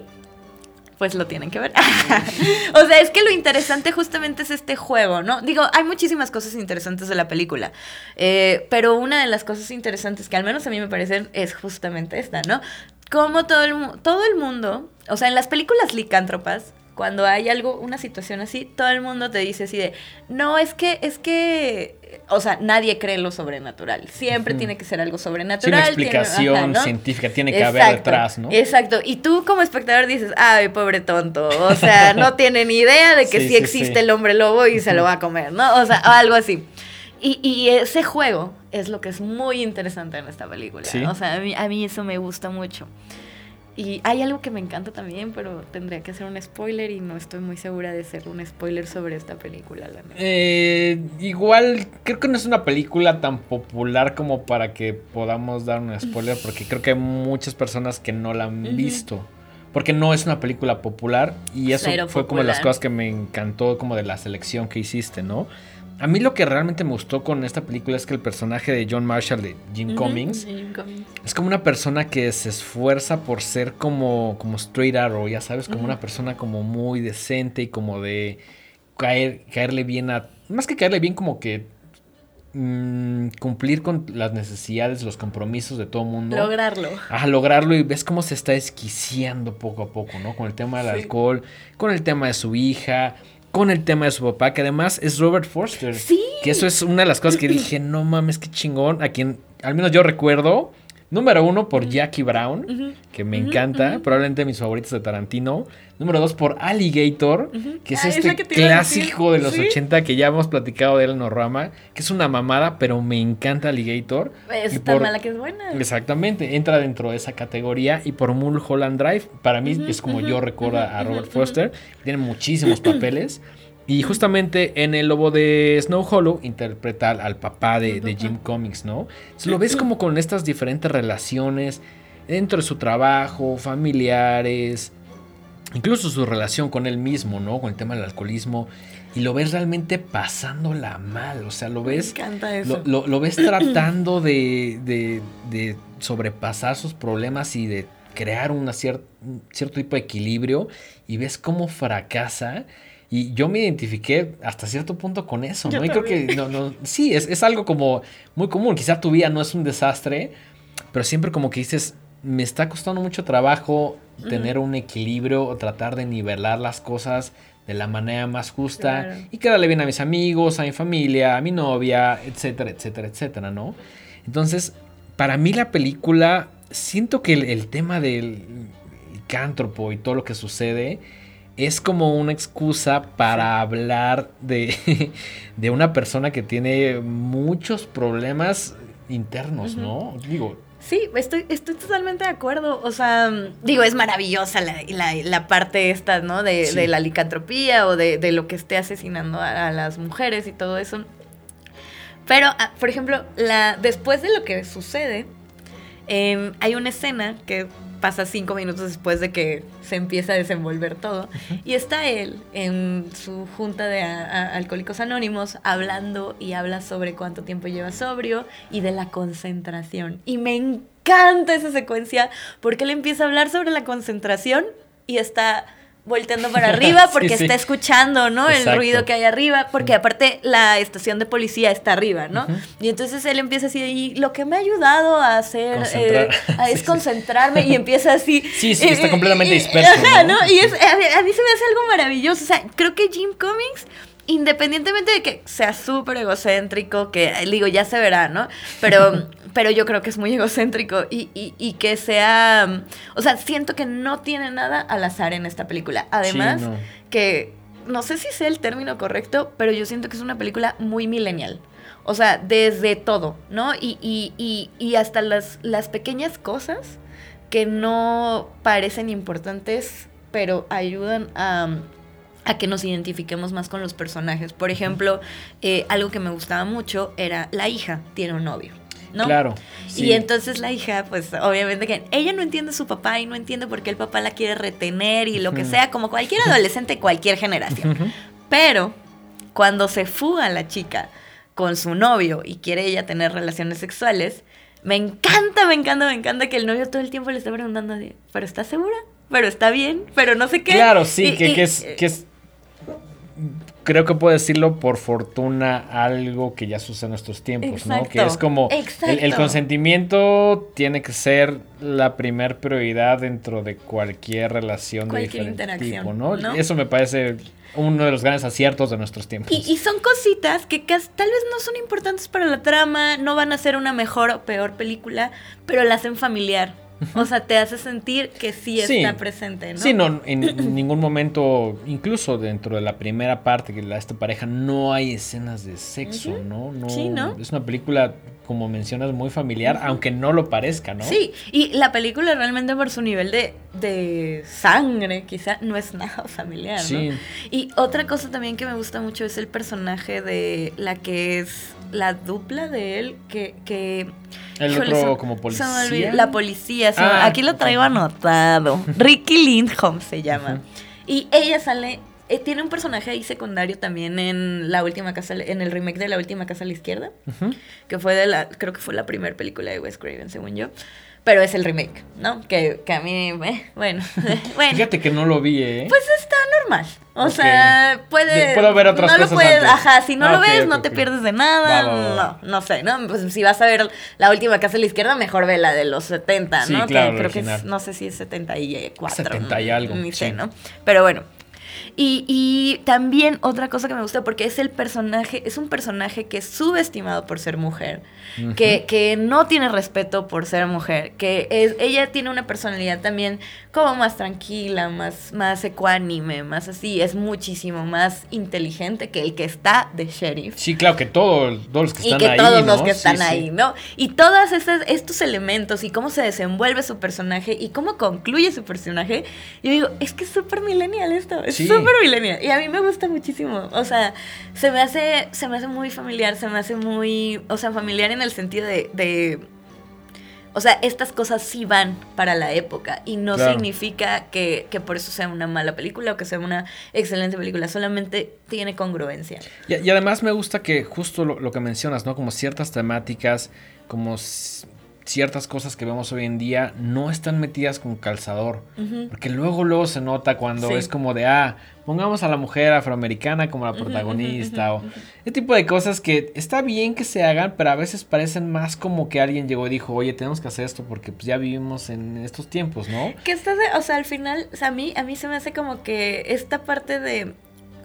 pues lo tienen que ver. o sea, es que lo interesante justamente es este juego, ¿no? Digo, hay muchísimas cosas interesantes de la película, eh, pero una de las cosas interesantes que al menos a mí me parecen es justamente esta, ¿no? Como todo el, todo el mundo, o sea, en las películas licántropas, cuando hay algo, una situación así, todo el mundo te dice así de, no, es que, es que, o sea, nadie cree en lo sobrenatural, siempre tiene que ser algo
Sí,
sobrenatural. tiene-
explicación
ajá, ¿no?
científica tiene que haber
Exacto,
detrás, ¿no?
Exacto. Y tú como espectador dices, ay, pobre tonto. O sea, no tiene ni idea de que
Sí,
sí,
sí,
existe el hombre lobo y se lo va a comer, ¿no? O sea, o algo así. Y, y ese juego es lo que es muy interesante en esta película. O sea, a mí, a mí eso me gusta mucho. Y hay algo que me encanta también, pero tendría que ser un spoiler y no estoy muy segura de ser un spoiler sobre esta película, la neta.
Eh, igual, creo que no es una película tan popular como para que podamos dar un spoiler, porque creo que hay muchas personas que no la han visto. Porque no es una película popular y eso
Cero
fue como de las cosas que me encantó como de la selección que hiciste, ¿no? A mí lo que realmente me gustó con esta película es que el personaje de John Marshall, de Jim Cummings,
Jim Cummings.
es como una persona que se esfuerza por ser como, como straight arrow, ya sabes, como una persona como muy decente y como de caer, caerle bien a... Más que caerle bien, como que mm, cumplir con las necesidades, los compromisos de todo mundo.
Lograrlo.
a lograrlo y ves cómo se está esquiciando poco a poco, ¿no? Con el tema del
Sí.
alcohol, con el tema de su hija, con el tema de su papá, que además es Robert Forster.
Sí.
Que eso es una de las cosas que dije, no mames, qué chingón. A quien, al menos yo recuerdo, número uno por Jackie Brown, que me encanta, probablemente mis favoritos de Tarantino. Número dos por Alligator, que es
Ah, es
este
que
clásico de los
Sí.
80 que ya hemos platicado de él en Norrama, que es una mamada, pero me encanta Alligator.
Es
Y
tan
por-
mala que es buena.
Exactamente, entra dentro de esa categoría y por Mulholland Drive, para mí es como yo recuerdo a Robert Foster, tiene muchísimos papeles y justamente en El Lobo de Snow Hollow interpreta al, papá de, de Jim Cummings, ¿no? Entonces, lo ves como con estas diferentes relaciones dentro de su trabajo, familiares, incluso su relación con él mismo, ¿no? Con el tema del alcoholismo y lo ves realmente pasándola mal, o sea, lo ves
Me encanta eso.
lo, lo- lo ves tratando de, de- de sobrepasar sus problemas y de crear una cier- un cierto tipo de equilibrio y ves cómo fracasa. Y yo me identifiqué hasta cierto punto con eso,
Yo
¿no? Y creo que no, no, sí, es, es algo como muy común. Quizá tu vida no es un desastre, pero siempre como que dices, me está costando mucho trabajo tener un equilibrio o tratar de nivelar las cosas de la manera más justa
Claro.
y quedarle bien a mis amigos, a mi familia, a mi novia, etcétera, etcétera, etcétera, ¿no? Entonces, para mí la película, siento que el, el tema del licántropo y todo lo que sucede es como una excusa para hablar de, de una persona que tiene muchos problemas internos, ¿no? Digo,
Sí, estoy, estoy totalmente de acuerdo. O sea, digo, es maravillosa la, la- la parte esta, ¿no? De,
Sí.
de la licantropía o de, de lo que esté asesinando a, a las mujeres y todo eso. Pero, ah, por ejemplo, la, después de lo que sucede, em, hay una escena que pasa cinco minutos después de que se empieza a desenvolver todo. Y está él en su junta de alcohólicos anónimos hablando y habla sobre cuánto tiempo lleva sobrio y de la concentración. Y me encanta esa secuencia porque él empieza a hablar sobre la concentración y está volteando para arriba porque
sí.
está escuchando, ¿no? El ruido que hay arriba, porque aparte la estación de policía está arriba, ¿no? Y entonces él empieza así, y lo que me ha ayudado a hacer
Concentrar.
eh, a- es
sí.
concentrarme y empieza así.
Sí, sí, está
eh,
completamente disperso,
Ajá,
¿no?
¿no? Y es, a, mí, a mí se me hace algo maravilloso. O sea, creo que Jim Cummings, independientemente de que sea súper egocéntrico, que digo, ya se verá, ¿no? Pero, pero yo creo que es muy egocéntrico y, y- y que sea. mm, O sea, siento que no tiene nada al azar en esta película. Además,
Sí, no.
que no sé si sea el término correcto, pero yo siento que es una película muy millennial. O sea, desde todo, ¿no? Y, y- y- y hasta las, las pequeñas cosas que no parecen importantes, pero ayudan a, a que nos identifiquemos más con los personajes. Por ejemplo, eh, algo que me gustaba mucho era la hija tiene un novio, ¿no?
Claro.
Y entonces la hija, pues obviamente que ella no entiende a su papá y no entiende por qué el papá la quiere retener y lo que sea, como cualquier adolescente cualquier generación. Pero cuando se fuga la chica con su novio y quiere ella tener relaciones sexuales, me encanta, me encanta, me encanta que el novio todo el tiempo le esté preguntando, ¿pero estás segura? ¿Pero está bien? ¿Pero no sé qué?
Claro, sí,
Y-
que,
y-
que es, que es- Creo que puedo decirlo por fortuna algo que ya sucede en nuestros tiempos, ¿no? Que es como el, consentimiento tiene que ser la primer prioridad dentro de cualquier relación
Cualquier
de diferente
interacción,
tipo, ¿no?
¿no?
Eso me parece uno de los grandes aciertos de nuestros tiempos.
Y, y son cositas que tal vez no son importantes para la trama, no van a ser una mejor o peor película, pero la hacen familiar. O sea, te hace sentir que sí,
Sí.
está presente, ¿no?
Sí, no, en ningún momento, incluso dentro de la primera parte que la esta pareja, no hay escenas de sexo. ¿no? ¿no?
Sí, ¿no?
Es una película, como mencionas, muy familiar, aunque no lo parezca, ¿no?
Sí, y la película realmente por su nivel de, de sangre, quizá, no es nada familiar, ¿no?
Sí.
Y otra cosa también que me gusta mucho es el personaje de la que es la dupla de él, que... que
El
híjole,
otro como policía.
la policía,
Ah,
aquí lo traigo anotado. Ricky Lindholm se llama. Y ella sale... eh, tiene un personaje ahí secundario también en la última casa, en el remake de la última casa a la izquierda que fue de la, creo que fue la primera película de Wes Craven, según yo. Pero es el remake, ¿no? Que, que a mí, eh, bueno, bueno.
Fíjate que no lo vi, ¿eh?
Pues está normal. O sea, puede.
De- puedo ver otras
no
cosas
lo puedes,
antes.
ajá, si no
Ah,
lo ves, no te pierdes de nada.
Va, va, va.
No, no sé, ¿no? Pues si vas a ver la última casa a la izquierda, mejor ve la de los 70,
Sí,
¿no?
claro,
que creo que es, no sé si es 74.
70 y algo,
Ni sé,
sí.
¿no? Pero bueno. Y, y también otra cosa que me gusta, porque es el personaje, es un personaje que es subestimado por ser mujer, que, que no tiene respeto por ser mujer, que es, ella tiene una personalidad también como más tranquila, más, más ecuánime, más así, es muchísimo más inteligente que el que está de sheriff.
Sí, claro, que todo- todos los que
Y
están
que
ahí.
todos
¿no?
los que están
sí.
ahí, ¿no? Y todos estos, elementos y cómo se desenvuelve su personaje y cómo concluye su personaje, yo digo, es que es súper millennial esto, es
Sí.
Súper millennial. Y a mí me gusta muchísimo. O sea, se me hace, se me hace muy familiar, se me hace muy, o sea, familiar en el sentido de, de o sea, estas cosas sí van para la época y no
Claro.
significa que, que por eso sea una mala película o que sea una excelente película, solamente tiene congruencia.
Y, y además me gusta que justo lo, lo que mencionas, ¿no? Como ciertas temáticas, como ciertas cosas que vemos hoy en día no están metidas con calzador. Porque luego, luego se nota cuando
Sí.
es como de, ah, pongamos a la mujer afroamericana como la protagonista. o ese tipo de cosas que está bien que se hagan, pero a veces parecen más como que alguien llegó y dijo, oye, tenemos que hacer esto porque pues, ya vivimos en estos tiempos, ¿no?
Que estás, de- o sea, al final, o sea, a mí, a mí se me hace como que esta parte de,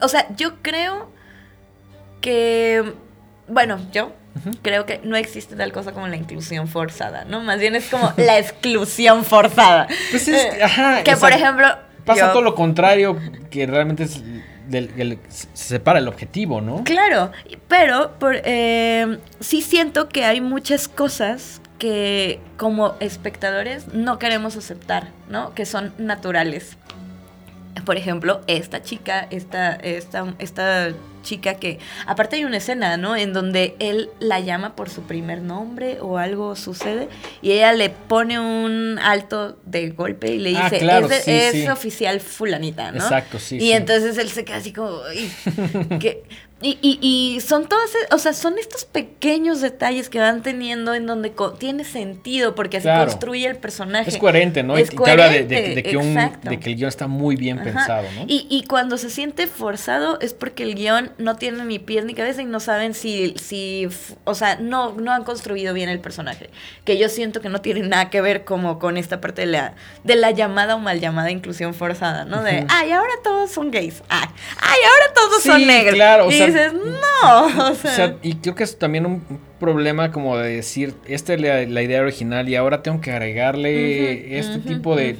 o sea, yo creo que, bueno, yo Creo que no existe tal cosa como la inclusión forzada, ¿no? Más bien es como la exclusión forzada.
Pues es,
Eh,
ajá,
que por
exacto.
ejemplo,
Pasa
yo-
todo lo contrario, que realmente es del, del- se separa el objetivo, ¿no?
Claro, pero por, eh, sí siento que hay muchas cosas que como espectadores no queremos aceptar, ¿no? Que son naturales. Por ejemplo, esta chica, esta, esta, esta chica que, aparte hay una escena, ¿no? En donde él la llama por su primer nombre o algo sucede y ella le pone un alto de golpe y le
Ah,
dice,
claro,
es, de-
sí,
es
sí.
oficial fulanita, ¿no?
Exacto, sí,
Y
sí.
entonces él se queda así como, "Ay, que- y, y, y son todos, e- o sea, son estos pequeños detalles que van teniendo en donde co- tiene sentido porque así
Claro.
construye el personaje.
Es coherente, ¿no? Y-
Es
y te habla de, de-
coherente,
de que un-
exacto.
de que el guion está muy bien
Ajá.
pensado, ¿no?
Y, y cuando se siente forzado es porque el guion no tiene ni pies ni cabeza y no saben si, si o sea, no, no han construido bien el personaje. Que yo siento que no tiene nada que ver como con esta parte de la, de la llamada o mal llamada inclusión forzada, ¿no? De, ay, ahora todos son gays. Ay, ay ahora todos
Sí,
son negros.
claro, o
y
sea,
dices, no, o
O
sea,
y creo que es también un problema como de decir, esta es la, la idea original y ahora tengo que agregarle este tipo de,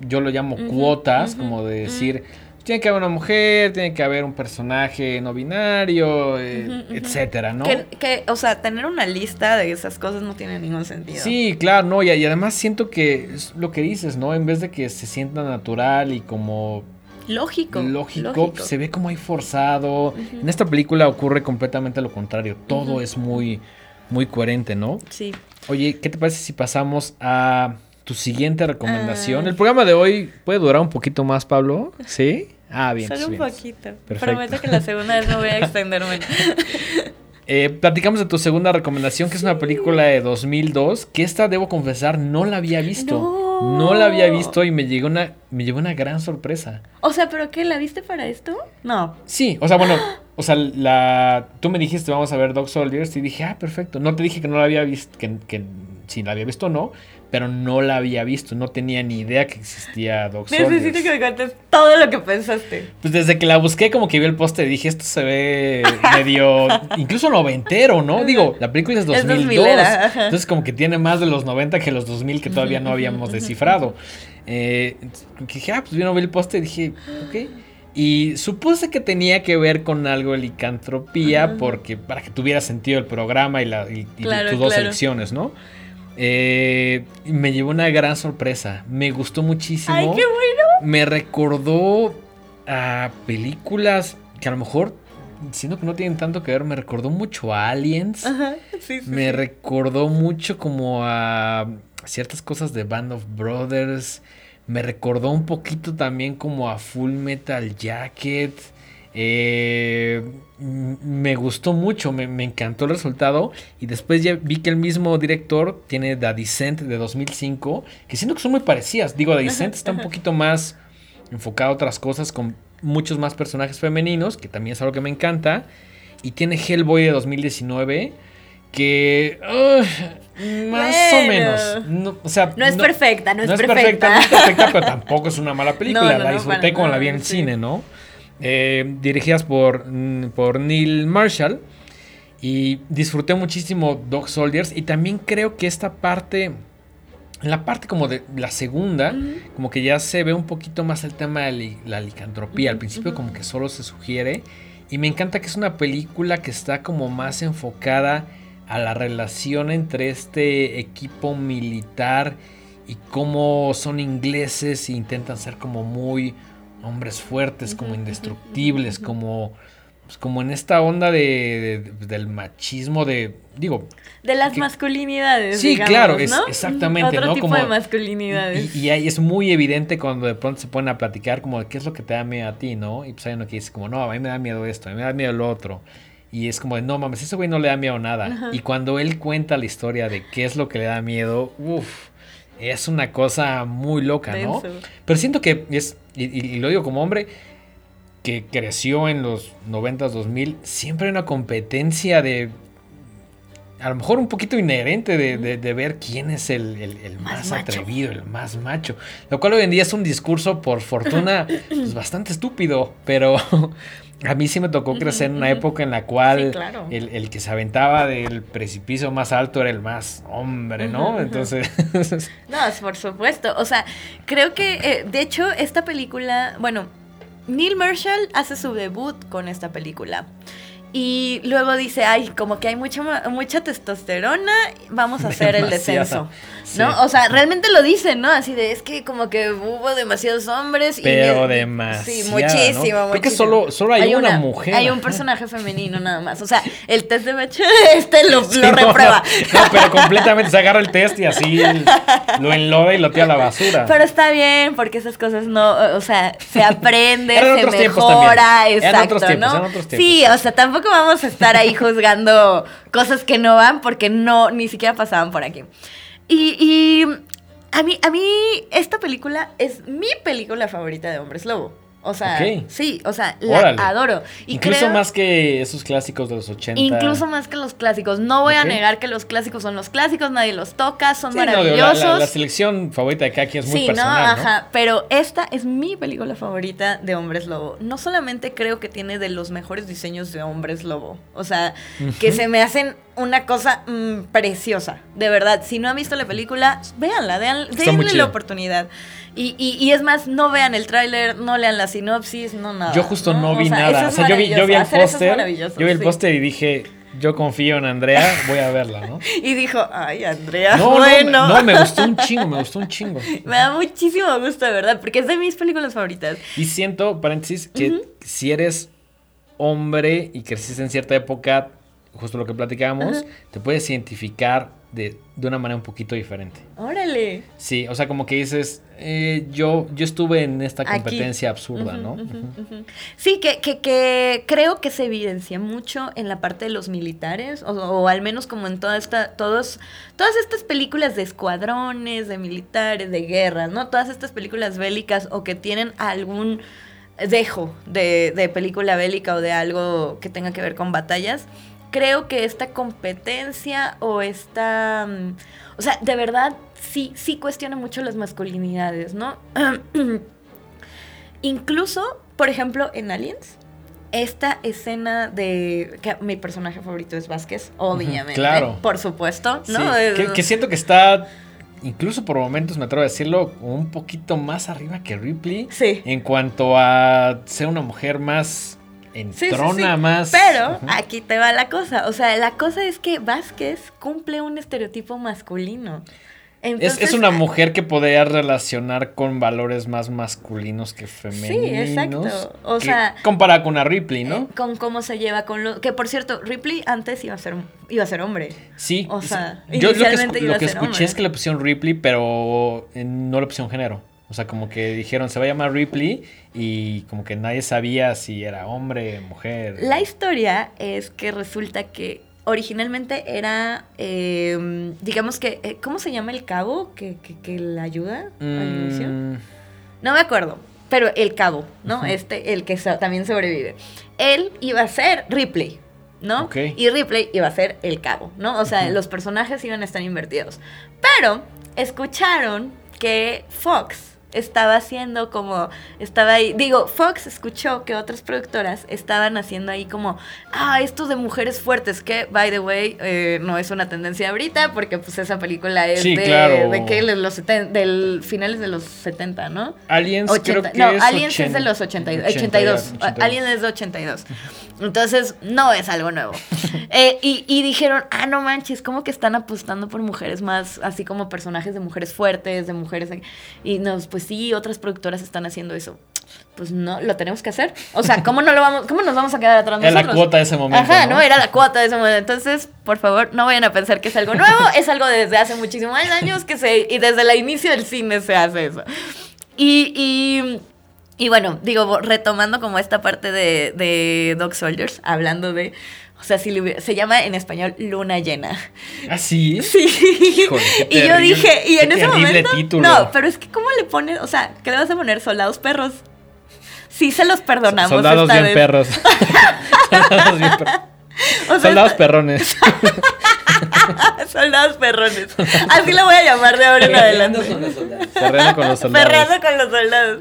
yo lo llamo cuotas, como de decir, tiene que haber una mujer, tiene que haber un personaje no binario, eh, etcétera, ¿no?
que, que, o sea, tener una lista de esas cosas no tiene ningún sentido.
Sí, claro, no, y, y además siento que es lo que dices, ¿no? En vez de que se sienta natural y como
Lógico.
lógico, se ve como hay forzado. En esta película ocurre completamente lo contrario, todo es muy, muy coherente, ¿no?
Sí.
Oye, ¿qué te parece si pasamos a tu siguiente recomendación?
Ah.
El programa de hoy puede durar un poquito más, Pablo. ¿Sí? Ah, bien.
Solo un poquito.
Perfecto.
Prometo que la segunda vez no voy a extenderme.
Eh, platicamos de tu segunda recomendación, que es una película de 2002, que esta, debo confesar, no la había visto.
No.
No la había visto y me llegó una, me llegó una gran sorpresa.
O sea, ¿pero qué? ¿La viste para esto? No.
Sí, o sea, bueno, o sea, la, tú me dijiste vamos a ver Dog Soldiers y dije, ah, perfecto. No te dije que no la había visto, que, que si la había visto o no, pero no la había visto, no tenía ni idea que existía Soldiers.
Necesito que me cuentes todo lo que pensaste.
Pues desde que la busqué como que vi el póster y dije, esto se ve medio, incluso noventero, ¿no? Digo, la película es
Es
2002.
2000era, ajá.
entonces como que tiene más de los 90 que los 2000 que todavía no habíamos descifrado. Eh, dije, ah, pues vino vi el póster y dije, ok. Y supuse que tenía que ver con algo de licantropía
Ajá.
porque para que tuviera sentido el programa y, la, y, y
Claro,
tus dos
claro.
secciones, ¿no? Eh, me llevó una gran sorpresa. Me gustó muchísimo
Ay, qué bueno.
me recordó a películas que a lo mejor, siendo que no tienen tanto que ver, me recordó mucho a Aliens.
Ajá. Sí, sí.
Me recordó mucho como a ciertas cosas de Band of Brothers. Me recordó un poquito también como a Full Metal Jacket. Eh, me gustó mucho, me, me encantó el resultado. Y después ya vi que el mismo director tiene The Descent de 2005, que siento que son muy parecidas. Digo, The Descent está un poquito más enfocado a otras cosas, con muchos más personajes femeninos, que también es algo que me encanta. Y tiene Hellboy de 2019, que... uh, más o menos. No, o sea,
No es perfecta, no es perfecta.
no es perfecta, pero tampoco es una mala película. La disfruté cuando la vi en el
sí.
cine, ¿no? Eh, dirigidas por, mm, por Neil Marshall. Y disfruté muchísimo Dog Soldiers. Y también creo que esta parte, en la parte como de la segunda, como que ya se ve un poquito más el tema de li- la licantropía. Al principio como que solo se sugiere. Y me encanta que es una película que está como más enfocada a la relación entre este equipo militar y cómo son ingleses e intentan ser como muy hombres fuertes, como indestructibles, como, pues, como en esta onda de, de- del machismo de, digo,
De las
que-
masculinidades.
Sí,
digamos,
claro, es-
¿no?
exactamente,
Otro
¿no?
tipo
Como-
de masculinidades.
y, y ahí es muy evidente cuando de pronto se ponen a platicar como de qué es lo que te da miedo a ti, ¿no? Y pues hay uno que dice como, no, a mí me da miedo esto, a mí me da miedo lo otro. Y es como de, no mames, ese güey no le da miedo nada.
Ajá.
Y cuando él cuenta la historia de qué es lo que le da miedo, uff, es una cosa muy loca, ¿no?
Denso.
Pero siento que es, y, lo digo como hombre, que creció en los 90s, 2000, siempre hay una competencia de, a lo mejor un poquito inherente de, de- de ver quién es el, el- el
Más
más, atrevido, el más macho. Lo cual hoy en día es un discurso, por fortuna, pues, bastante estúpido, pero a mí sí me tocó crecer en una época en la cual
Sí, claro.
el, el que se aventaba del precipicio más alto era el más hombre, ¿no? Entonces...
No, es por supuesto. O sea, creo que, eh, de hecho, esta película, bueno, Neil Marshall hace su debut con esta película. Y luego dice, ay, como que hay mucha, mucha testosterona, vamos a hacer el descenso.
sí.
¿No? O sea, realmente lo dicen, ¿no? Así de, es que como que hubo demasiados hombres. y
Pero
de-
demasiado,
Sí,
¿no?
muchísimo,
Creo que solo- solo hay una mujer.
Hay un personaje femenino nada más. O sea, el test de Bechdel, este lo,
Sí,
lo reprueba.
No, no, pero completamente se agarra el test y así lo enloda y lo tira a la basura.
Pero está bien, porque esas cosas no, o sea, se aprende, se mejora, exacto,
tiempos,
¿no? Sí, o sea, tampoco vamos a estar ahí juzgando cosas que no van porque no, ni siquiera pasaban por aquí. Y, y a mí, a mí esta película es mi película favorita de Hombres Lobo. O sea, sí, o sea, la
Órale.
adoro. Y
Incluso
creo-
más que esos clásicos de los 80.
Incluso más que los clásicos. No voy a negar que los clásicos son los clásicos, nadie los toca, son
Sí, no,
maravillosos.
la, la- la selección favorita de quien es muy
sí,
personal,
no,
¿no?
ajá, pero esta es mi película favorita de Hombres Lobo. No solamente creo que tiene de los mejores diseños de Hombres Lobo, o sea, que se me hacen una cosa mm, preciosa, de verdad. Si no han visto la película, véanla, denle
chida.
la oportunidad. Y, y- y es más, no vean el tráiler, no lean la sinopsis, no nada.
Yo justo no, vi
sea,
nada. O sea, yo vi, yo vi el póster. Yo vi el
sí.
póster y dije, yo confío en Andrea, voy a verla, ¿no?
Y dijo, ay, Andrea,
No, no,
bueno.
no, me gustó un chingo, me gustó un chingo.
Me da muchísimo gusto, de verdad, porque es de mis películas favoritas.
Y siento, paréntesis, que si eres hombre y creciste en cierta época, justo lo que platicábamos, te puedes identificar de, de una manera un poquito diferente.
Órale.
Sí, o sea, como que dices, eh, yo, yo estuve en esta
Aquí.
competencia absurda, ¿no?
Sí, que, que, que creo que se evidencia mucho en la parte de los militares, o, o al menos como en toda esta, todos, todas estas películas de escuadrones, de militares, de guerras, ¿no? Todas estas películas bélicas o que tienen algún dejo de, de película bélica o de algo que tenga que ver con batallas. Creo que esta competencia o esta... mm, O sea, de verdad sí, sí cuestiona mucho las masculinidades, ¿no? Incluso, por ejemplo, en Aliens, esta escena de que mi personaje favorito es Vázquez, obviamente.
claro.
Por supuesto,
Sí,
¿no?
que siento que está, incluso por momentos me atrevo a decirlo, un poquito más arriba que Ripley.
Sí.
En cuanto a ser una mujer más
Sí, sí,
entrona,
sí.
más...
Pero aquí te va la cosa. O sea, la cosa es que Vázquez cumple un estereotipo masculino.
Es,
Entonces,
es una mujer que podría relacionar con valores más masculinos que femeninos.
exacto. O sea,
comparada con una Ripley, ¿no?
eh, con cómo se lleva con los... Que por cierto, Ripley antes iba a ser, iba a ser hombre.
Sí.
o
sí.
sea,
yo lo que, lo
a
que escuché
hombre.
es que le pusieron Ripley, pero eh, no le pusieron género. O sea, como que dijeron, se va a llamar Ripley y como que nadie sabía si era hombre, mujer.
La historia es que resulta que originalmente era, eh, digamos que, eh, ¿cómo se llama el cabo que, que, que la ayuda al inicio?
Mm,
No me acuerdo, pero el cabo, ¿no? Este, el que so- también sobrevive. Él iba a ser Ripley, ¿no?
Ok.
Y Ripley iba a ser el cabo, ¿no? O sea, los personajes iban a estar invertidos. Pero escucharon que Fox estaba haciendo como, estaba ahí, digo, Fox escuchó que otras productoras estaban haciendo ahí como, ah, esto de mujeres fuertes, que, by the way, eh, no es una tendencia ahorita, porque pues esa película es
Sí,
de,
claro.
de que de los seten- del finales de los 70, ¿no?
Aliens
80
creo que
no,
es
Aliens es
80,
de los 82. 82.
82.
Alien es de 82. Entonces, no es algo nuevo. Eh, y, y dijeron, ah, no manches, como que están apostando por mujeres más, así como personajes de mujeres fuertes, de mujeres... Y nos, pues sí, otras productoras están haciendo eso. Pues no, lo tenemos que hacer. O sea, ¿cómo no lo vamos, cómo nos vamos a quedar atrás
Era la cuota de ese momento,
Ajá,
¿no?
¿no? Era la cuota de ese momento. Entonces, por favor, no vayan a pensar que es algo nuevo. es algo desde hace muchísimos años que se... Y desde el inicio del cine se hace eso. Y, y, y bueno, digo, retomando como esta parte de, de Dog Soldiers, hablando de... O sea, si le hubiera- se llama en español Luna Llena.
¿Ah, sí?
Sí.
Híjole,
y yo dije, y en
qué
ese momento.
título.
No, pero es que ¿cómo le pones? O sea, ¿qué le vas a poner? Soldados perros. Sí se los perdonamos.
Soldados
esta
bien
vez.
perros. Soldados bien perros.
O sea,
Soldados perrones.
soldados perrones. Así lo voy a llamar de ahora en adelante.
con los soldados.
Perreando con los soldados.
Perreando con los soldados.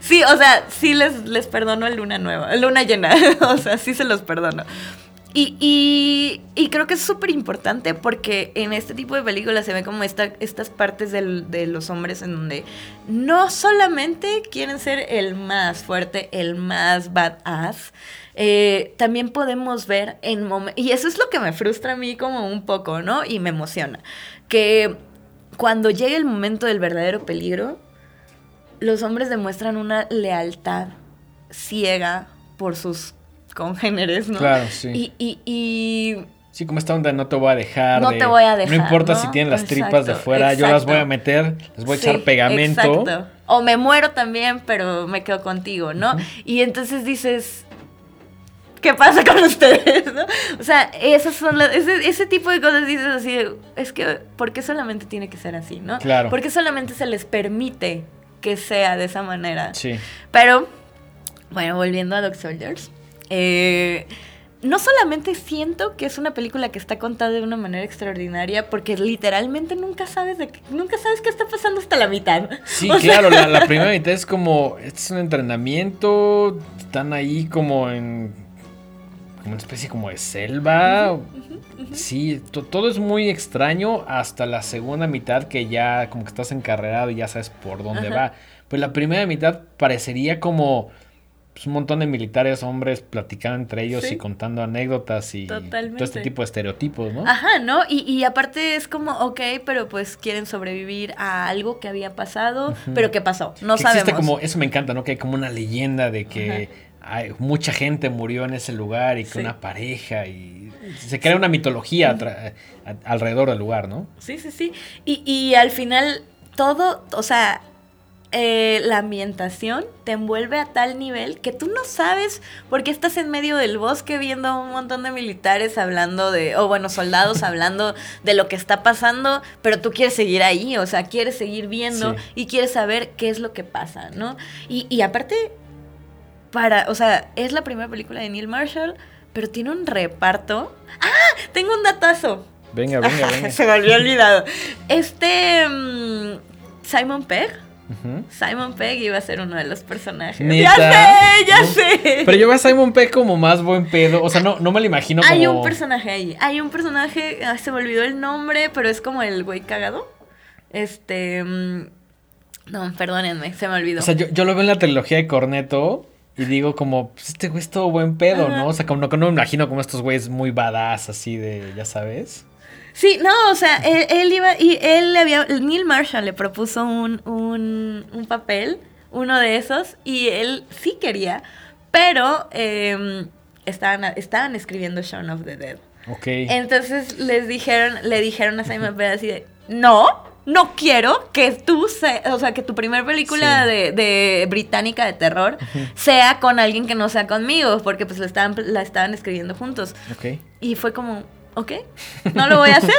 Sí, o sea, sí les, les perdono el luna nueva, luna llena. o sea, sí se los perdono. Y, y, creo que es súper importante porque en este tipo de películas se ve como esta, estas partes del- de los hombres en donde no solamente quieren ser el más fuerte, el más badass, eh, también podemos ver en momentos, y eso es lo que me frustra a mí como un poco, ¿no? Y me emociona, que cuando llegue el momento del verdadero peligro, los hombres demuestran una lealtad ciega por sus congéneres, ¿no?
Claro, sí.
Y, y, y
Sí, como esta onda no te voy a dejar.
No
de-
te voy a dejar,
No importa
¿no?
si tienen las tripas de
Exacto,
fuera, yo las voy a meter, les voy a echar pegamento.
exacto. O me muero también, pero me quedo contigo, ¿no? Y entonces dices, ¿qué pasa con ustedes? ¿no? O sea, esas son las- ese, ese tipo de cosas dices así, es que, ¿por qué solamente tiene que ser así, no?
Claro.
¿Por qué solamente se les permite que sea de esa manera?
Sí.
Pero, bueno, volviendo a Dog Soldiers, eh, no solamente siento que es una película que está contada de una manera extraordinaria, porque literalmente nunca sabes de qué- nunca sabes qué está pasando hasta la mitad.
Sí,
O sea,
claro, la, la primera mitad es como, este es un entrenamiento, están ahí como en, como una especie como de selva. Sí, to- todo es muy extraño hasta la segunda mitad que ya como que estás encarrerado y ya sabes por dónde va. Pues la primera mitad parecería como pues, un montón de militares, hombres platicando entre ellos
Sí.
y contando anécdotas y todo este tipo de estereotipos, ¿no?
Ajá, ¿no? Y, y aparte es como, ok, pero pues quieren sobrevivir a algo que había pasado, pero ¿qué pasó? No
que
sabemos.
existe como, eso me encanta, ¿no? Que hay como una leyenda de que hay- mucha gente murió en ese lugar y que
Sí.
una pareja y se crea una mitología a- alrededor del lugar, ¿no?
Sí, sí, sí. Y, y al final todo, o sea, eh, la ambientación te envuelve a tal nivel que tú no sabes por qué estás en medio del bosque viendo a un montón de militares hablando de, o bueno, soldados hablando de lo que está pasando, pero tú quieres seguir ahí, o sea, quieres seguir viendo
Sí.
y quieres saber qué es lo que pasa, ¿no? Y, y aparte, para, o sea, es la primera película de Neil Marshall, pero tiene un reparto. ¡Ah! Tengo un datazo.
Venga, venga, venga.
Se me había olvidado. Este. mm, Simon Pegg. Simon Pegg iba a ser uno de los personajes. Ya sé, ya
No.
sé.
Pero yo veo a Simon Pegg como más buen pedo. O sea, no, no me lo imagino como.
Hay un personaje ahí. Hay un personaje. ah, se me olvidó el nombre, pero es como el güey cagado. Este. mm, no, perdónenme, se me olvidó.
O sea, yo, yo lo veo en la trilogía de Corneto y digo como, pues este güey es todo buen pedo,
Ajá.
¿no? O sea, como no, no me imagino como estos güeyes muy badass así de, ya sabes.
Sí, no, o sea, él, él iba y él le había, Neil Marshall le propuso un, un, un papel, uno de esos, y él sí quería, pero eh, estaban, estaban escribiendo Shaun of the Dead.
Ok.
Entonces les dijeron, le dijeron a Simon Pegg así de, no, no quiero que tú, se, o sea, que tu primer película
Sí.
de, de británica de terror sea con alguien que no sea conmigo, porque pues la estaban, la estaban escribiendo juntos.
ok.
Y fue como, ok, no lo voy a hacer.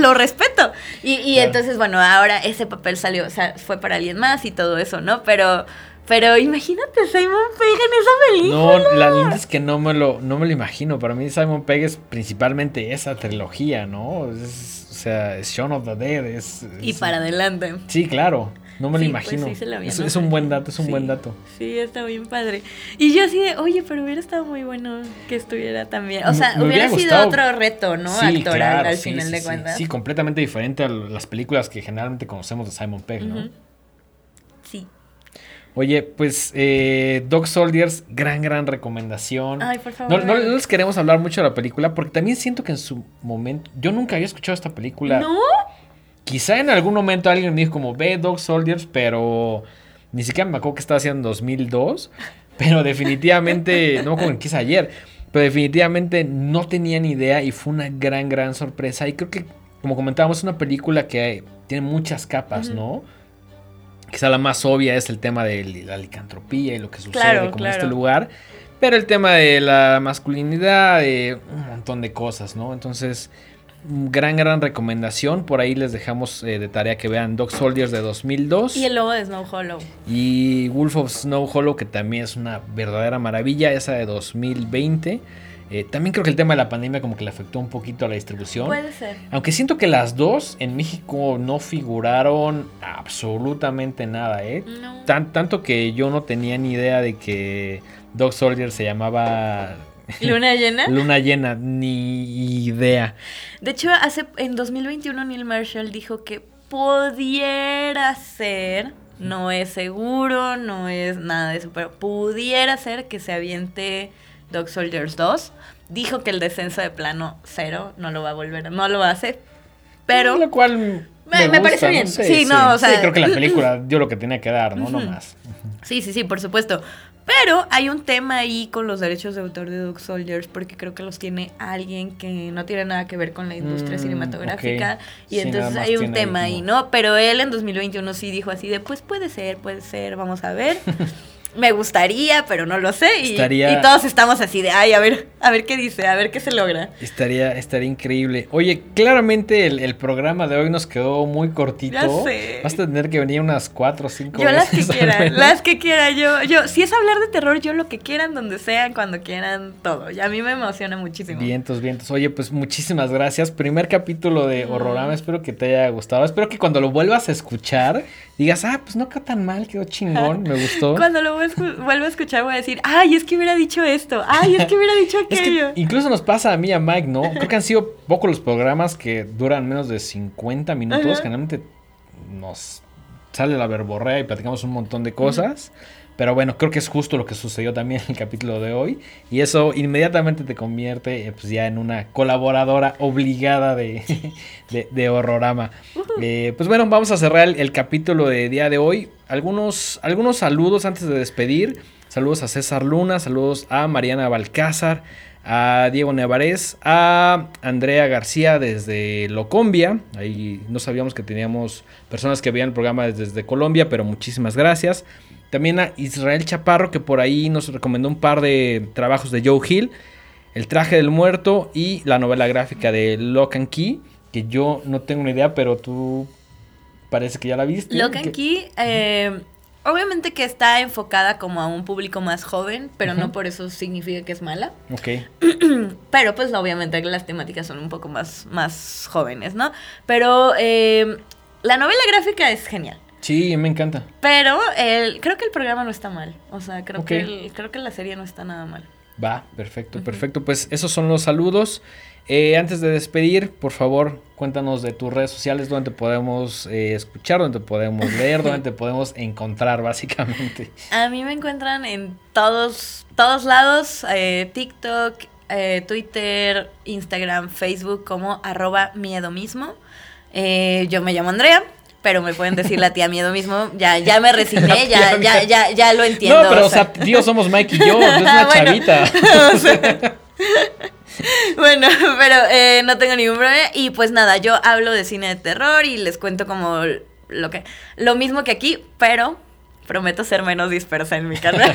Lo respeto. Y, y
Claro.
entonces, bueno, ahora ese papel salió, o sea, fue para alguien más y todo eso, ¿no? Pero, pero imagínate Simon Pegg en esa película.
No, la neta es que no me lo, no me lo imagino. Para mí Simon Pegg es principalmente esa trilogía, ¿no? Es- o sea, es Shaun of the Dead. Es,
Y para adelante.
Sí, claro. No me lo
pues
imagino.
sí la
es, es un buen dato, es un
Sí.
buen dato.
Sí, está bien padre. Y yo así de, oye, pero hubiera estado muy bueno que estuviera también. O sea,
Me- me
hubiera,
hubiera
sido otro reto, ¿no? Actoral
claro,
al final de cuentas.
Sí, completamente diferente a las películas que generalmente conocemos de Simon Pegg, ¿no?
Sí.
Oye, pues eh, Dog Soldiers, gran, gran recomendación.
Ay, por
No,
favor.
no- no les queremos hablar mucho de la película porque también siento que en su momento, yo nunca había escuchado esta película.
¿No?
Quizá en algún momento alguien me dijo como ve Dog Soldiers, pero ni siquiera me acuerdo que estaba haciendo en 2002. Pero definitivamente, no en qué es ayer, pero definitivamente no tenía ni idea y fue una gran, gran sorpresa. Y creo que, como comentábamos, es una película que tiene muchas capas. ¿no? Quizá la más obvia es el tema de la licantropía y lo que sucede
Claro,
como en este lugar. Pero el tema de la masculinidad, de un montón de cosas, ¿no? Entonces, gran, gran recomendación. Por ahí les dejamos eh, de tarea que vean Dog Soldiers de 2002
Y el lobo de Snow Hollow.
y Wolf of Snow Hollow, que también es una verdadera maravilla, esa de 2020. Eh, también creo que el tema de la pandemia como que le afectó un poquito a la distribución.
Puede ser.
Aunque siento que las dos en México no figuraron absolutamente nada, ¿eh?
No.
Tan- tanto que yo no tenía ni idea de que Dog Soldier se llamaba
¿Luna llena?
Luna Llena, ni idea.
De hecho, hace en 2021 Neil Marshall dijo que pudiera ser, no es seguro, no es nada de eso, pero pudiera ser que se aviente Dog Soldiers 2. Dijo que el descenso de plano cero no lo va a volver, no lo va a hacer. Pero
Lo cual
Me- me parece bien. Sí, no, o sea-
creo que la película dio lo que tenía que dar, ¿no? No
Ujú.
más.
Sí, sí, sí, por supuesto. Pero hay un tema ahí con los derechos de autor de Dog Soldiers porque creo que los tiene alguien que no tiene nada que ver con la industria
Mm,
cinematográfica y
Sí,
entonces hay un tema ahí, ¿no? Pero él en 2021 sí dijo así de, pues puede ser, puede ser, vamos a ver. Me gustaría, pero no lo sé. Y,
Estaría-
y todos estamos así de, ay, a ver, a ver qué dice, a ver qué se logra.
Estaría, estaría increíble. Oye, claramente el, el programa de hoy nos quedó muy cortito.
Ya sé.
Vas a tener que venir unas cuatro o cinco
Yo las que
veces al
quieran,
menos.
las que quiera, yo, yo, si es hablar de terror, yo lo que quieran, donde sean, cuando quieran, todo. Y a mí me emociona muchísimo.
Vientos, vientos. Oye, pues muchísimas gracias. Primer capítulo de Horrorama. Espero que te haya gustado. Espero que cuando lo vuelvas a escuchar digas, ah, pues no quedó tan mal, quedó chingón, me gustó.
Cuando lo vuelva a escuchar voy a decir, ay, es que hubiera dicho esto, ay, es que hubiera dicho
Es
aquello.
que incluso nos pasa a mí y a Mike, ¿no? Creo que han sido pocos los programas que duran menos de 50 minutos.
Ajá.
Generalmente nos sale la verborrea y platicamos un montón de cosas. Pero bueno, creo que es justo lo que sucedió también en el capítulo de hoy. Y eso inmediatamente te convierte eh, pues ya en una colaboradora obligada de, de, de Horrorama. Eh, pues bueno, vamos a cerrar el, el capítulo de día de hoy. Algunos, algunos saludos antes de despedir. Saludos a César Luna, saludos a Mariana Balcázar, a Diego Nevarez, a Andrea García desde Locombia. Ahí no sabíamos que teníamos personas que veían el programa desde Colombia, pero muchísimas gracias. También a Israel Chaparro, que por ahí nos recomendó un par de trabajos de Joe Hill. El traje del muerto y la novela gráfica de Lock and Key, que yo no tengo una idea, pero tú parece que ya la viste.
Lock and
Que-
Key, eh, obviamente que está enfocada como a un público más joven, pero no por eso significa que es mala.
Ok.
Pero pues obviamente las temáticas son un poco más, más jóvenes, ¿no? Pero eh, la novela gráfica es genial.
Sí, me encanta.
Pero el, creo que el programa no está mal. O sea, creo, que el- creo que la serie no está nada mal.
Va, perfecto, perfecto. Pues esos son los saludos. Eh, antes de despedir, por favor, cuéntanos de tus redes sociales, donde te podemos eh, escuchar, donde te podemos leer, donde te podemos encontrar, básicamente.
A mí me encuentran en todos, todos lados, eh, TikTok, eh, Twitter, Instagram, Facebook como arroba miedo mismo. Yo me llamo Andrea, pero me pueden decir la tía miedo mismo. Ya, ya me resigné, ya, ya, ya, ya lo entiendo.
no, pero
o
sea, tío, somos Mike y yo, es una chavita.
Bueno, pero eh, no tengo ningún problema. Y pues nada, yo hablo de cine de terror y les cuento como lo que lo mismo que aquí, pero prometo ser menos dispersa en mi canal.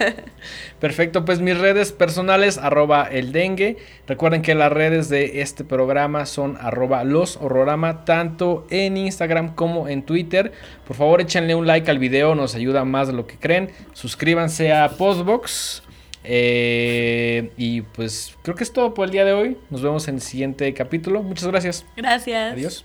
Perfecto, pues mis redes personales, arroba el dengue. Recuerden que las redes de este programa son arroba los horrorama, tanto en Instagram como en Twitter. Por favor, échenle un like al video, nos ayuda más de lo que creen. Suscríbanse a Postbox. Eh, y pues creo que es todo por el día de hoy. Nos vemos en el siguiente capítulo. Muchas gracias.
Gracias.
Adiós.